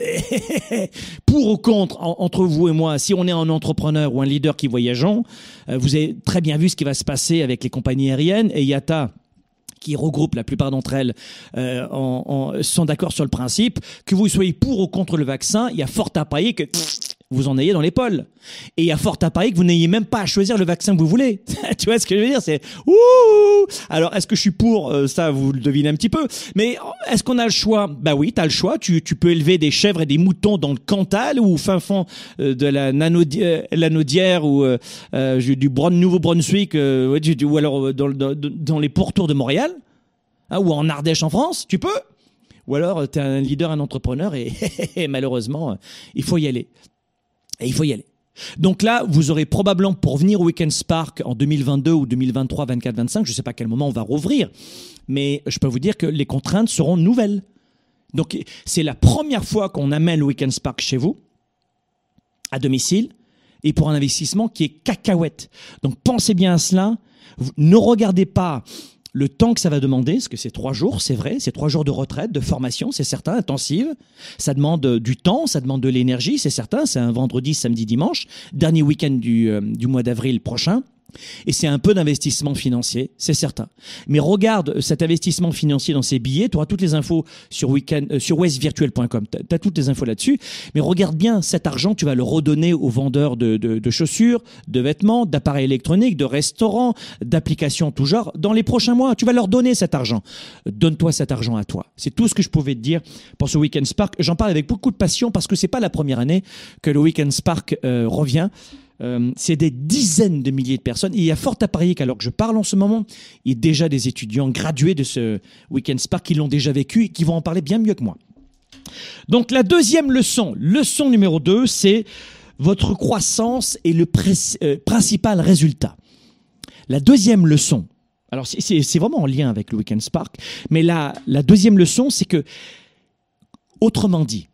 Pour ou contre, en, entre vous et moi, si on est un entrepreneur ou un leader qui voyageons, euh, vous avez très bien vu ce qui va se passer avec les compagnies aériennes et IATA qui regroupe la plupart d'entre elles, euh, en, en, sont d'accord sur le principe. Que vous soyez pour ou contre le vaccin, il y a fort à parier que vous en ayez dans l'épaule. Et il y a fort à parier que vous n'ayez même pas à choisir le vaccin que vous voulez. tu vois ce que je veux dire? C'est ouh. Alors est-ce que je suis pour euh, ça Vous le devinez un petit peu? Mais est-ce qu'on a le choix? Bah oui, tu as le choix. Tu, peux élever des chèvres et des moutons dans le Cantal ou au fin fond euh, de la Nanaudière, Lanaudière ou euh, euh, du Nouveau-Brunswick euh, ou alors dans, les pourtours de Montréal hein, ou en Ardèche en France. Tu peux? Ou alors tu es un leader, un entrepreneur et malheureusement, il faut y aller. Et il faut y aller. Donc là, vous aurez probablement pour venir au Weekend Spark en 2022 ou 2023, 24, 25, je ne sais pas à quel moment on va rouvrir, mais je peux vous dire que les contraintes seront nouvelles. Donc c'est la première fois qu'on amène le Weekend Spark chez vous, à domicile, et pour un investissement qui est cacahuète. Donc pensez bien à cela. Ne regardez pas le temps que ça va demander, parce que c'est trois jours, c'est vrai, c'est trois jours de retraite, de formation, c'est certain, intensive. Ça demande du temps, ça demande de l'énergie, c'est certain. C'est un vendredi, samedi, dimanche, dernier week-end du, euh, du mois d'avril prochain. Et c'est un peu d'investissement financier, c'est certain. Mais regarde cet investissement financier dans ces billets, tu auras toutes les infos sur, weekend, euh, sur westvirtuel.com, tu as toutes les infos là-dessus. Mais regarde bien, cet argent, tu vas le redonner aux vendeurs de, chaussures, de vêtements, d'appareils électroniques, de restaurants, d'applications tout genre. Dans les prochains mois, tu vas leur donner cet argent. Donne-toi cet argent à toi. C'est tout ce que je pouvais te dire pour ce Weekend Spark. J'en parle avec beaucoup de passion parce que c'est pas la première année que le Weekend Spark euh, revient. Euh, c'est des dizaines de milliers de personnes. Il y a fort à parier qu'alors que je parle en ce moment, il y a déjà des étudiants gradués de ce Weekend Spark qui l'ont déjà vécu et qui vont en parler bien mieux que moi. Donc la deuxième leçon, leçon numéro 2, c'est votre croissance est le euh, principal résultat. La deuxième leçon, alors c'est vraiment en lien avec le Weekend Spark, mais la, la deuxième leçon, c'est que, autrement dit,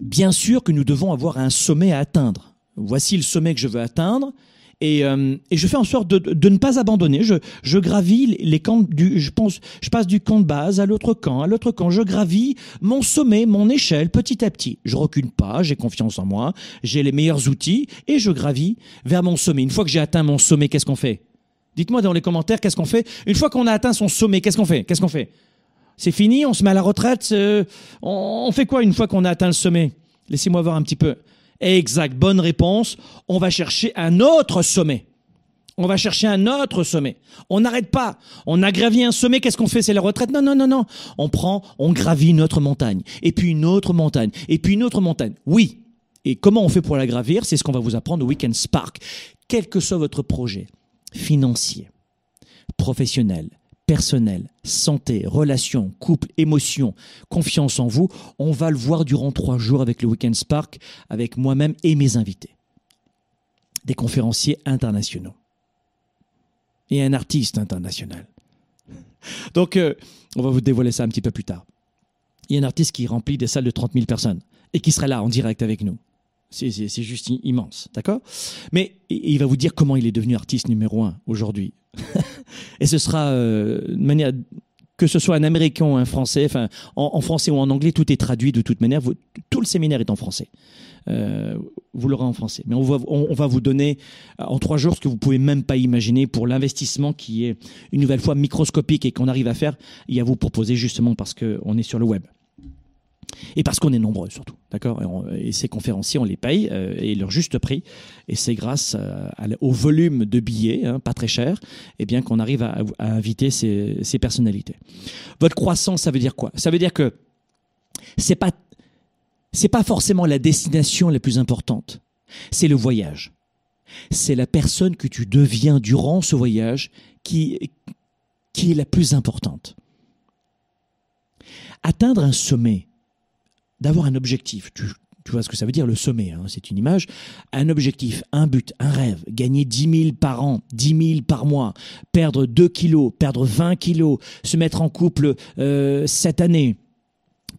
bien sûr que nous devons avoir un sommet à atteindre voici le sommet que je veux atteindre, Et, euh, je fais en sorte de, ne pas abandonner. Je, je gravis les camps du, je pense, je passe du camp de base à l'autre camp, à l'autre camp. Je gravis mon sommet, mon échelle, petit à petit. Je recule pas, j'ai confiance en moi, j'ai les meilleurs outils et je gravis vers mon sommet. Une fois que j'ai atteint mon sommet, qu'est-ce qu'on fait? Dites-moi dans les commentaires qu'est-ce qu'on fait? Une fois qu'on a atteint son sommet, qu'est-ce qu'on fait? Qu'est-ce qu'on fait? C'est fini, on se met à la retraite? euh, on, on fait quoi une fois qu'on a atteint le sommet? Laissez-moi voir un petit peu. Exact, bonne réponse. On va chercher un autre sommet. On va chercher un autre sommet. On n'arrête pas. On a gravi un sommet, qu'est-ce qu'on fait? C'est la retraite? Non, non, non, non. On prend, on gravit une autre montagne, et puis une autre montagne, et puis une autre montagne. Oui. Et comment on fait pour la gravir? C'est ce qu'on va vous apprendre au Weekend Spark. Quel que soit votre projet, financier, professionnel, personnel, santé, relations, couple, émotion, confiance en vous, on va le voir durant trois jours avec le Weekend Spark, avec moi-même et mes invités. Des conférenciers internationaux. Et un artiste international. Donc, euh, on va vous dévoiler ça un petit peu plus tard. Il y a un artiste qui remplit des salles de 30 000 personnes et qui sera là en direct avec nous. C'est juste immense, d'accord? Mais il va vous dire comment il est devenu artiste numéro un aujourd'hui. et ce sera euh, de manière que ce soit un Américain ou un Français, enfin en, français ou en anglais, tout est traduit de toute manière. Tout le séminaire est en français. Euh, vous l'aurez en français. Mais on va, va vous donner euh, en trois jours ce que vous pouvez même pas imaginer pour l'investissement qui est une nouvelle fois microscopique et qu'on arrive à faire et à vous proposer justement parce qu'on est sur le web. Et parce qu'on est nombreux surtout, d'accord? Et, ces conférenciers, on les paye euh, et leur juste prix. Et c'est grâce euh, au volume de billets, hein, pas très cher, et bien qu'on arrive à, à inviter ces, ces personnalités. Votre croissance, ça veut dire quoi? Ça veut dire que c'est pas c'est pas forcément la destination la plus importante, c'est le voyage. C'est la personne que tu deviens durant ce voyage qui qui est la plus importante. Atteindre un sommet, d'avoir un objectif, tu, vois ce que ça veut dire le sommet, hein, c'est une image, un objectif, un but, un rêve, gagner 10 000 par an, 10 000 par mois, perdre 2 kilos, perdre 20 kilos, se mettre en couple euh, cette année,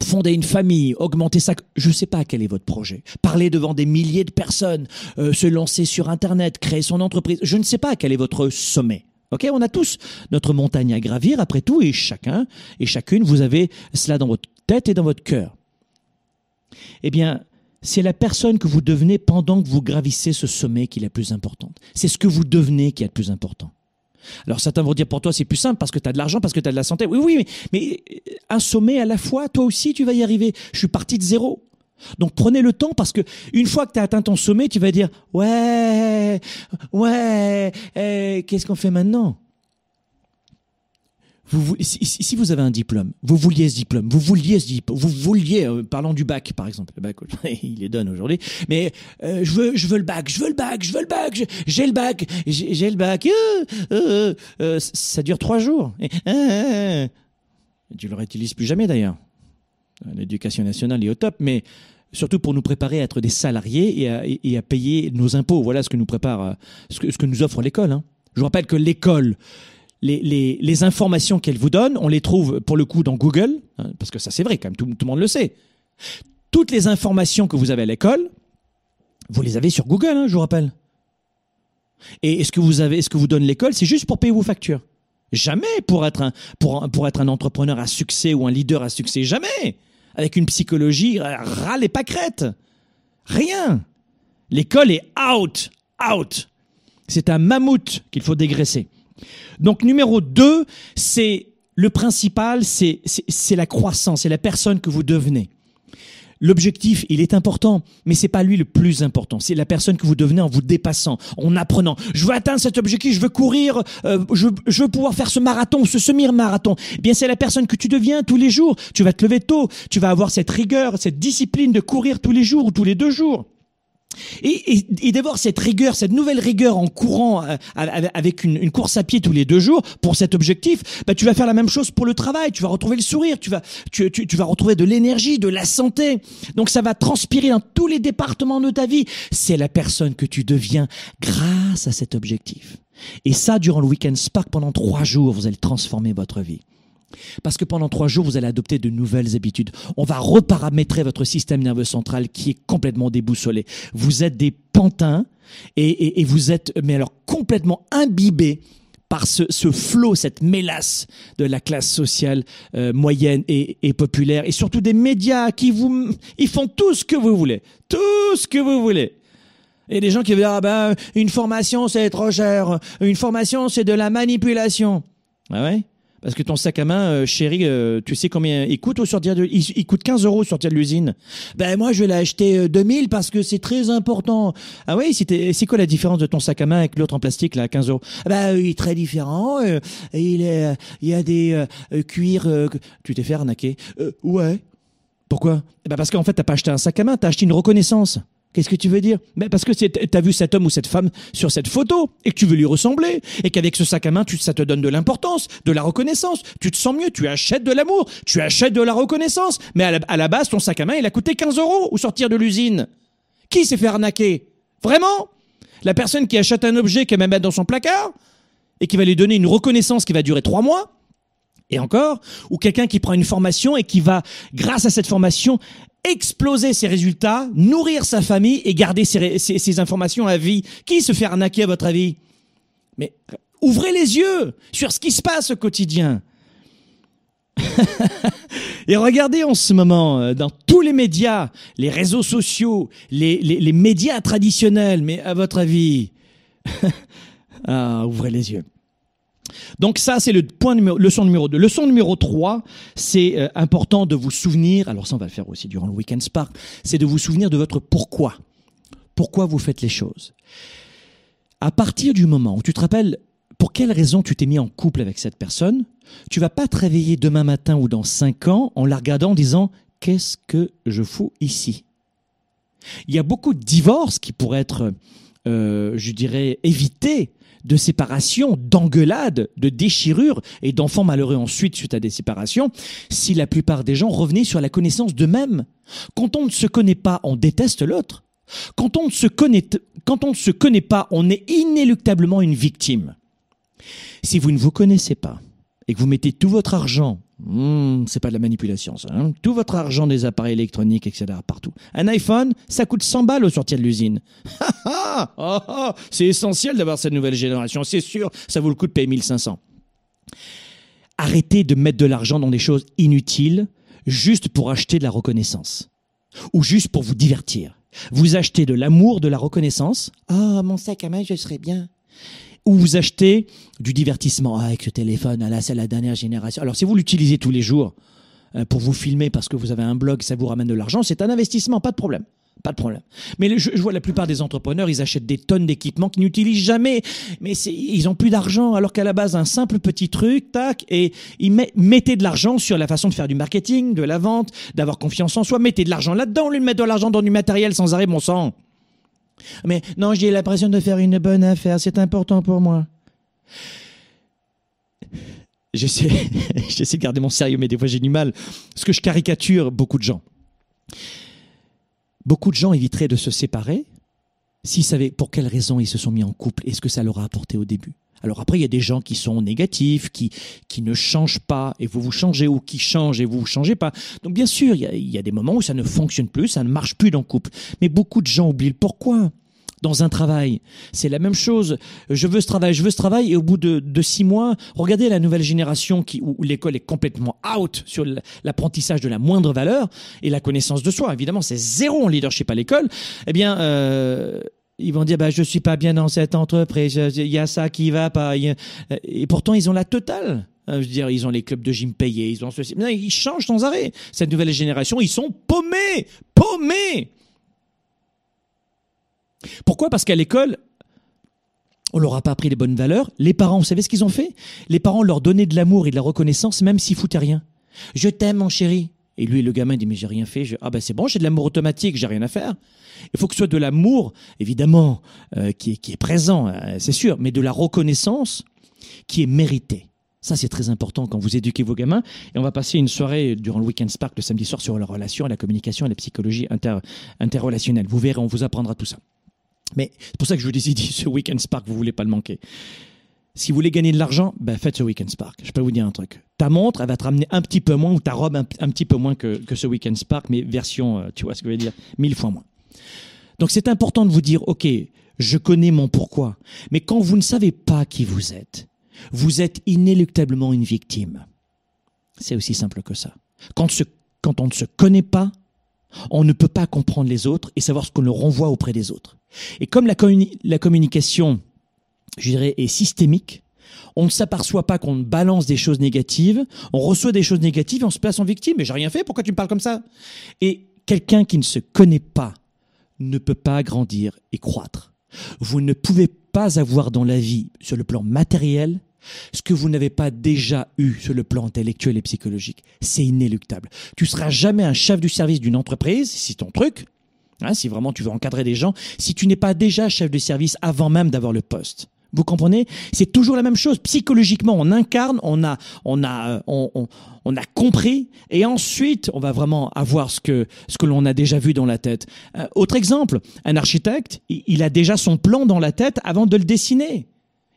fonder une famille, augmenter ça, je ne sais pas quel est votre projet. Parler devant des milliers de personnes, euh, se lancer sur Internet, créer son entreprise, je ne sais pas quel est votre sommet. Ok, on a tous notre montagne à gravir après tout, et chacun et chacune, vous avez cela dans votre tête et dans votre cœur. Eh bien, c'est la personne que vous devenez pendant que vous gravissez ce sommet qui est la plus importante. C'est ce que vous devenez qui est le plus important. Alors certains vont dire pour toi c'est plus simple parce que tu as de l'argent, parce que tu as de la santé. Oui, oui, mais, euh, un sommet à la fois, toi aussi tu vas y arriver. Je suis parti de zéro. Donc prenez le temps parce que une fois que tu as atteint ton sommet, tu vas dire ouais, ouais, eh, qu'est-ce qu'on fait maintenant? Si, vous avez un diplôme, vous vouliez ce diplôme, vous vouliez ce diplôme, vous vouliez, euh, parlons du bac par exemple, le bac, il les donne aujourd'hui, mais euh, je veux, je veux le bac, je veux le bac, je veux le bac, j'ai le bac, j'ai le bac, euh, ça dure trois jours. Tu le réutilises plus jamais d'ailleurs. L'éducation nationale est au top, mais surtout pour nous préparer à être des salariés et à, payer nos impôts. Voilà ce que nous prépare, ce que nous offre l'école. hein. Je vous rappelle que l'école, les, informations qu'elle vous donne, on les trouve pour le coup dans Google, hein, parce que ça c'est vrai quand même, tout, le monde le sait. Toutes les informations que vous avez à l'école, vous les avez sur Google, hein, je vous rappelle. Et ce que vous avez, ce que vous donne l'école, c'est juste pour payer vos factures. Jamais pour être un, pour, être un entrepreneur à succès ou un leader à succès. Jamais. Avec une psychologie râle et pâquerette. Rien. L'école est out. Out. C'est un mammouth qu'il faut dégraisser. Donc numéro 2, c'est le principal, c'est la croissance, c'est la personne que vous devenez. L'objectif, il est important, mais c'est pas lui le plus important. C'est la personne que vous devenez en vous dépassant, en apprenant. Je veux atteindre cet objectif, je veux courir, euh, je, je veux pouvoir faire ce marathon, ce semi-marathon. Eh bien, c'est la personne que tu deviens tous les jours. Tu vas te lever tôt, tu vas avoir cette rigueur, cette discipline de courir tous les jours ou tous les deux jours. Et, et, et d'avoir cette rigueur, cette nouvelle rigueur en courant euh, avec une, une course à pied tous les deux jours pour cet objectif, bah, tu vas faire la même chose pour le travail. Tu vas retrouver le sourire, tu vas, tu, tu, tu vas retrouver de l'énergie, de la santé. Donc ça va transpirer dans tous les départements de ta vie. C'est la personne que tu deviens grâce à cet objectif. Et ça, durant le week-end Spark, pendant trois jours, vous allez transformer votre vie. Parce que pendant trois jours, vous allez adopter de nouvelles habitudes. On va reparamétrer votre système nerveux central qui est complètement déboussolé. Vous êtes des pantins et, vous êtes, mais alors complètement imbibés par ce, flot, cette mélasse de la classe sociale euh, moyenne et, populaire, et surtout des médias qui vous, ils font tout ce que vous voulez, tout ce que vous voulez. Et des gens qui dire, ah ben, une formation c'est trop cher, une formation c'est de la manipulation. Ah ouais? Parce que ton sac à main, euh, chéri, euh, tu sais combien il coûte au sortir de, il, coûte 15 euros au sortir de l'usine. Ben moi je vais l'acheter 2000 euh, parce que c'est très important. Ah oui, c'est quoi la différence de ton sac à main avec l'autre en plastique là, à 15 euros? Ah Ben il est très différent. il est, il y a des cuirs. tu t'es fait arnaquer Ouais. Pourquoi? Eh ben parce qu'en fait t'as pas acheté un sac à main, t'as acheté une reconnaissance. Qu'est-ce que tu veux dire? Mais parce que tu as vu cet homme ou cette femme sur cette photo et que tu veux lui ressembler et qu'avec ce sac à main, ça te donne de l'importance, de la reconnaissance. Tu te sens mieux, tu achètes de l'amour, tu achètes de la reconnaissance. Mais à la, base, ton sac à main, il a coûté 15 euros au sortir de l'usine. Qui s'est fait arnaquer? Vraiment? La personne qui achète un objet qu'elle va mettre dans son placard et qui va lui donner une reconnaissance qui va durer trois mois? Et encore, ou quelqu'un qui prend une formation et qui va, grâce à cette formation, exploser ses résultats, nourrir sa famille et garder ses, informations à vie. Qui se fait arnaquer à votre avis? Mais ouvrez les yeux sur ce qui se passe au quotidien. et regardez en ce moment, euh, dans tous les médias, les réseaux sociaux, les, médias traditionnels, mais à votre avis, ah, ouvrez les yeux. Donc ça, c'est le point numéro, leçon numéro 2. Leçon numéro 3, c'est euh, important de vous souvenir, alors ça on va le faire aussi durant le Weekend Spark, c'est de vous souvenir de votre pourquoi. Pourquoi vous faites les choses. À partir du moment où tu te rappelles pour quelle raison tu t'es mis en couple avec cette personne, tu vas pas te réveiller demain matin ou dans 5 ans en la regardant en disant qu'est-ce que je fous ici? Il y a beaucoup de divorces qui pourraient être, euh, je dirais, évités de séparation, d'engueulades, de déchirures et d'enfants malheureux ensuite suite à des séparations, si la plupart des gens revenaient sur la connaissance d'eux-mêmes. Quand on ne se connaît pas, on déteste l'autre. Quand on ne se connaît, quand on ne se connaît pas, on est inéluctablement une victime. Si vous ne vous connaissez pas et que vous mettez tout votre argent Hmm, c'est pas de la manipulation, ça. Hein. Tout votre argent des appareils électroniques, etc., partout. Un iPhone, ça coûte 100 balles au sortir de l'usine. Oh, oh, c'est essentiel d'avoir cette nouvelle génération. C'est sûr, ça vaut le coup de payer 1500. Arrêtez de mettre de l'argent dans des choses inutiles juste pour acheter de la reconnaissance ou juste pour vous divertir. Vous achetez de l'amour, de la reconnaissance. Ah, mon sac à main, je serais bien ou vous achetez du divertissement ah, avec ce téléphone, ah, là c'est la dernière génération. Alors si vous l'utilisez tous les jours euh, pour vous filmer parce que vous avez un blog, ça vous ramène de l'argent, c'est un investissement, pas de problème. Pas de problème. Mais je, vois la plupart des entrepreneurs, ils achètent des tonnes d'équipements qu'ils n'utilisent jamais. Mais ils ont plus d'argent, alors qu'à la base, un simple petit truc, tac, et ils mettez de l'argent sur la façon de faire du marketing, de la vente, d'avoir confiance en soi. Mettez de l'argent là-dedans, de mettre de l'argent dans du matériel sans arrêt, mon sang. Mais non, j'ai l'impression de faire une bonne affaire, c'est important pour moi. J'essaie, j'essaie de garder mon sérieux, mais des fois j'ai du mal, parce que je caricature beaucoup de gens. Beaucoup de gens éviteraient de se séparer s'ils savaient pour quelles raisons ils se sont mis en couple et ce que ça leur a apporté au début. Alors après, il y a des gens qui sont négatifs, qui, qui ne changent pas et vous vous changez, ou qui changent et vous vous changez pas. Donc bien sûr, il y, a, des moments où ça ne fonctionne plus, ça ne marche plus dans le couple. Mais beaucoup de gens oublient le pourquoi dans un travail. C'est la même chose. Je veux ce travail, je veux ce travail, et au bout de, de six mois, regardez la nouvelle génération qui, où l'école est complètement out sur l'apprentissage de la moindre valeur et la connaissance de soi. Évidemment, c'est zéro en leadership à l'école. Eh bien, euh, ils vont dire bah je suis pas bien dans cette entreprise, il y a ça qui va pas. Et pourtant ils ont la totale. Hein, je veux dire, ils ont les clubs de gym payés, ils ont ceci. Ils changent sans arrêt. Cette nouvelle génération, ils sont paumés, paumés. Pourquoi? Parce qu'à l'école, on leur a pas appris les bonnes valeurs. Les parents, vous savez ce qu'ils ont fait? Les parents leur donnaient de l'amour et de la reconnaissance, même s'ils foutaient rien. Je t'aime, mon chéri. Et lui, le gamin dit mais j'ai rien fait. Ah ben c'est bon, j'ai de l'amour automatique, j'ai rien à faire. Il faut que ce soit de l'amour, évidemment, euh, qui, est, qui est présent, euh, c'est sûr, mais de la reconnaissance qui est méritée. Ça, c'est très important quand vous éduquez vos gamins. Et on va passer une soirée durant le Weekend Spark le samedi soir sur la relation, la communication et la psychologie inter, interrelationnelle. Vous verrez, on vous apprendra tout ça. Mais c'est pour ça que je vous dis, ce Weekend Spark, vous voulez pas le manquer. Si vous voulez gagner de l'argent, ben faites ce Weekend Spark. Je peux vous dire un truc. Ta montre, elle va te ramener un petit peu moins, ou ta robe un, petit peu moins que, que ce Weekend Spark, mais version, euh, tu vois ce que je veux dire, mille fois moins. Donc c'est important de vous dire, ok, je connais mon pourquoi, mais quand vous ne savez pas qui vous êtes, vous êtes inéluctablement une victime. C'est aussi simple que ça. Quand, on ne se connaît pas, on ne peut pas comprendre les autres et savoir ce qu'on leur renvoie auprès des autres. Et comme la, la communication, je dirais, est systémique, on ne s'aperçoit pas qu'on balance des choses négatives, on reçoit des choses négatives et on se place en victime. Mais j'ai rien fait, pourquoi tu me parles comme ça? Et quelqu'un qui ne se connaît pas ne peut pas grandir et croître. Vous ne pouvez pas avoir dans la vie, sur le plan matériel, ce que vous n'avez pas déjà eu sur le plan intellectuel et psychologique. C'est inéluctable. Tu seras jamais un chef du service d'une entreprise, si ton truc, hein, si vraiment tu veux encadrer des gens, si tu n'es pas déjà chef de service avant même d'avoir le poste. Vous comprenez? C'est toujours la même chose. Psychologiquement, on incarne, on a, on a, euh, on, on, a compris, et ensuite, on va vraiment avoir ce que ce que l'on a déjà vu dans la tête. Euh, autre exemple, un architecte, il a déjà son plan dans la tête avant de le dessiner.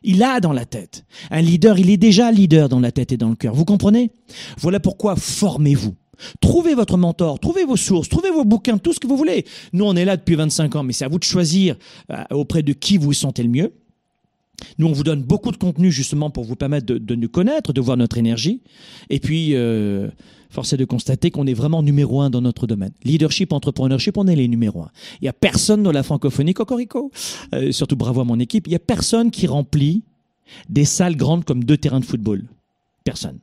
Il a dans la tête. Un leader, il est déjà leader dans la tête et dans le cœur. Vous comprenez? Voilà pourquoi formez-vous. Trouvez votre mentor, trouvez vos sources, trouvez vos bouquins, tout ce que vous voulez. Nous, on est là depuis 25 ans, mais c'est à vous de choisir euh, auprès de qui vous vous sentez le mieux. Nous, on vous donne beaucoup de contenu justement pour vous permettre de, nous connaître, de voir notre énergie. Et puis, euh, force est de constater qu'on est vraiment numéro un dans notre domaine. Leadership, entrepreneurship, on est les numéro un. Il y a personne dans la francophonie, Cocorico, euh, surtout bravo à mon équipe, il y a personne qui remplit des salles grandes comme deux terrains de football. Personne.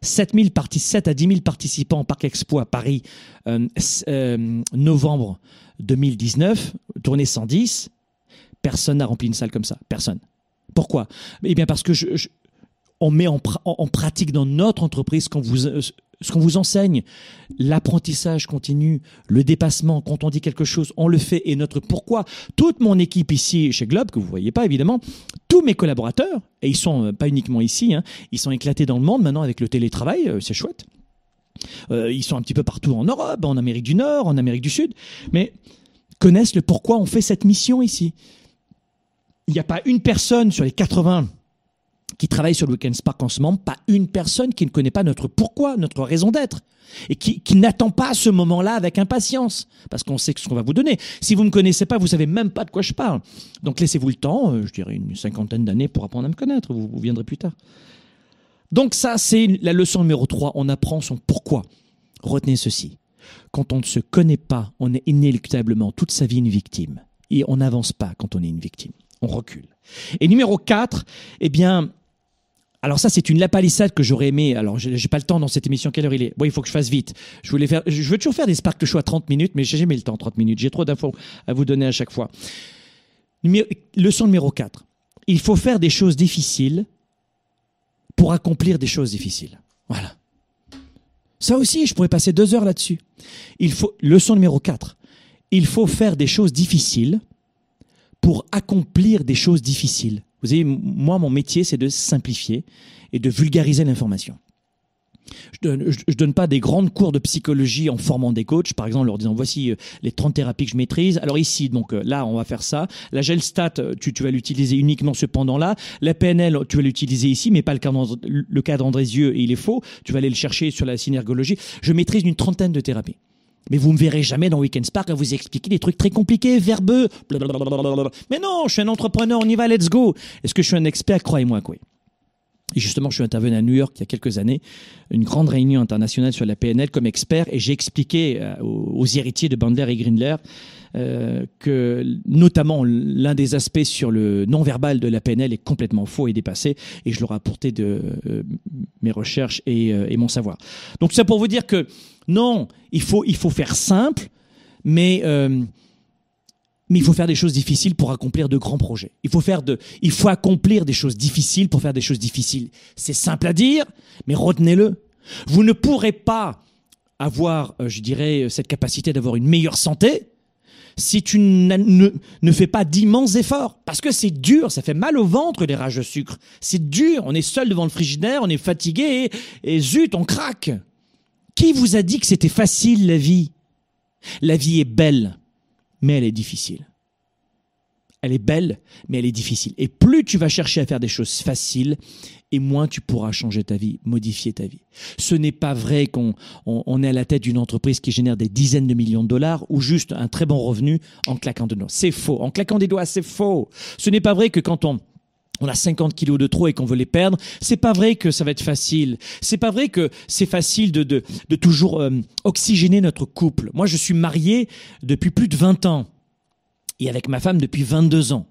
7, 000 7 à 10 000 participants au Parc Expo à Paris, euh, euh, novembre 2019, tournée 110 Personne n'a rempli une salle comme ça. Personne. Pourquoi? Eh bien parce que on met en, pratique dans notre entreprise ce qu'on vous, euh, enseigne, l'apprentissage continu, le dépassement, quand on dit quelque chose, on le fait et notre pourquoi. Toute mon équipe ici chez Globe, que vous voyez pas évidemment, tous mes collaborateurs, et ils sont euh, pas uniquement ici, hein, ils sont éclatés dans le monde maintenant avec le télétravail, euh, c'est chouette. ils sont un petit peu partout en Europe, en Amérique du Nord, en Amérique du Sud, mais connaissent le pourquoi on fait cette mission ici il n'y a pas une personne sur les 80 qui travaille sur le Weekend Spark en ce moment, pas une personne qui ne connaît pas notre pourquoi, notre raison d'être, et qui, n'attend pas ce moment-là avec impatience, parce qu'on sait ce qu'on va vous donner. Si vous ne me connaissez pas, vous savez même pas de quoi je parle. Donc laissez-vous le temps, euh, je dirais une cinquantaine d'années pour apprendre à me connaître, vous, vous viendrez plus tard. Donc ça, c'est la leçon numéro 3, on apprend son pourquoi. Retenez ceci, quand on ne se connaît pas, on est inéluctablement toute sa vie une victime, et on n'avance pas quand on est une victime on recule. Et numéro 4, eh bien, alors ça, c'est une lapalissade que j'aurais aimé. Alors, j'ai pas le temps dans cette émission. Quelle heure il est? Bon, il faut que je fasse vite. Je voulais faire, je veux toujours faire des Spark Show à 30 minutes, mais j'ai jamais le temps 30 minutes. J'ai trop d'infos à vous donner à chaque fois. Leçon numéro 4. Il faut faire des choses difficiles pour accomplir des choses difficiles. Voilà. Ça aussi, je pourrais passer deux heures là-dessus. Il faut, leçon numéro 4. Il faut faire des choses difficiles pour accomplir des choses difficiles. Vous savez, moi, mon métier, c'est de simplifier et de vulgariser l'information. Je je, donne pas des grandes cours de psychologie en formant des coachs, par exemple, en leur disant voici euh, les 30 thérapies que je maîtrise. Alors ici, donc euh, là, on va faire ça. La GelStat, euh, tu, vas l'utiliser uniquement cependant là. La PNL, tu vas l'utiliser ici, mais pas le cadre, le cadre Andrézieux, et il est faux. Tu vas aller le chercher sur la synergologie. Je maîtrise une trentaine de thérapies. Mais vous me verrez jamais dans Weekend Spark à vous expliquer des trucs très compliqués, verbeux. Mais non, je suis un entrepreneur, on y va, let's go. Est-ce que je suis un expert? Croyez-moi quoi. Et justement, je suis intervenu à New York il y a quelques années, une grande réunion internationale sur la PNL comme expert, et j'ai expliqué euh, aux, héritiers de Bandler et Grindler euh, que notamment l'un des aspects sur le non-verbal de la PNL est complètement faux et dépassé, et je leur ai apporté de euh, mes recherches et, et, mon savoir. Donc c'est pour vous dire que non, il faut, il faut faire simple, mais mais il faut faire des choses difficiles pour accomplir de grands projets. Il faut faire de, il faut accomplir des choses difficiles pour faire des choses difficiles. C'est simple à dire, mais retenez-le. Vous ne pourrez pas avoir, euh, je dirais, cette capacité d'avoir une meilleure santé si tu ne, fais pas d'immenses efforts. Parce que c'est dur, ça fait mal au ventre les rages de sucre. C'est dur, on est seul devant le frigidaire, on est fatigué et zut, on craque. Qui vous a dit que c'était facile la vie? La vie est belle mais elle est difficile. Elle est belle, mais elle est difficile. Et plus tu vas chercher à faire des choses faciles, et moins tu pourras changer ta vie, modifier ta vie. Ce n'est pas vrai qu'on on, est à la tête d'une entreprise qui génère des dizaines de millions de dollars ou juste un très bon revenu en claquant des doigts. C'est faux. En claquant des doigts, c'est faux. Ce n'est pas vrai que quand on a 50 kilos de trop et qu'on veut les perdre, c'est pas vrai que ça va être facile. C'est pas vrai que c'est facile de toujours euh, oxygéner notre couple. Moi, je suis marié depuis plus de 20 ans et avec ma femme depuis 22 ans.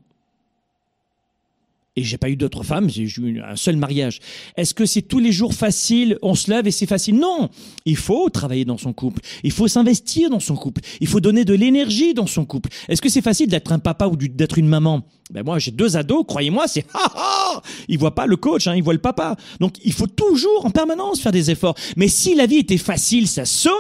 Et j'ai pas eu d'autres femmes, j'ai eu un seul mariage. Est-ce que c'est tous les jours facile, on se lève et c'est facile? Non, il faut travailler dans son couple, il faut s'investir dans son couple, il faut donner de l'énergie dans son couple. Est-ce que c'est facile d'être un papa ou d'être une maman? Ben moi j'ai deux ados, croyez-moi, c'est ha ha Ils voient pas le coach, hein, ils voient le papa. Donc il faut toujours en permanence faire des efforts. Mais si la vie était facile, ça serait.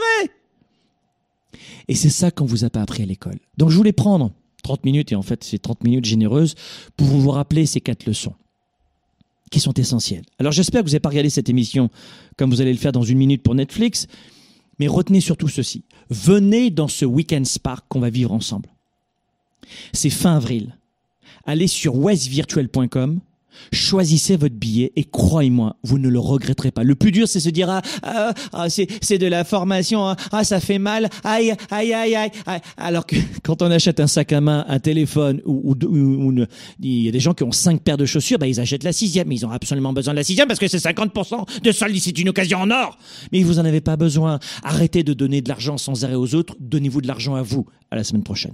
Et c'est ça qu'on vous a pas appris à l'école. Donc je voulais prendre 30 minutes, et en fait c'est 30 minutes généreuses, pour vous rappeler ces quatre leçons qui sont essentielles. Alors j'espère que vous n'avez pas regardé cette émission comme vous allez le faire dans une minute pour Netflix, mais retenez surtout ceci. Venez dans ce Weekend Spark qu'on va vivre ensemble. C'est fin avril. Allez sur westvirtuel.com Choisissez votre billet et croyez-moi, vous ne le regretterez pas. Le plus dur, c'est se dire ah, ah, ah c'est de la formation, ah, ah, ça fait mal, aïe aïe aïe aïe. Alors que quand on achète un sac à main, un téléphone ou, il y a des gens qui ont cinq paires de chaussures, bah, ils achètent la sixième. Mais ils ont absolument besoin de la sixième parce que c'est 50% de solde. C'est une occasion en or. Mais vous en avez pas besoin. Arrêtez de donner de l'argent sans arrêt aux autres. Donnez-vous de l'argent à vous. À la semaine prochaine.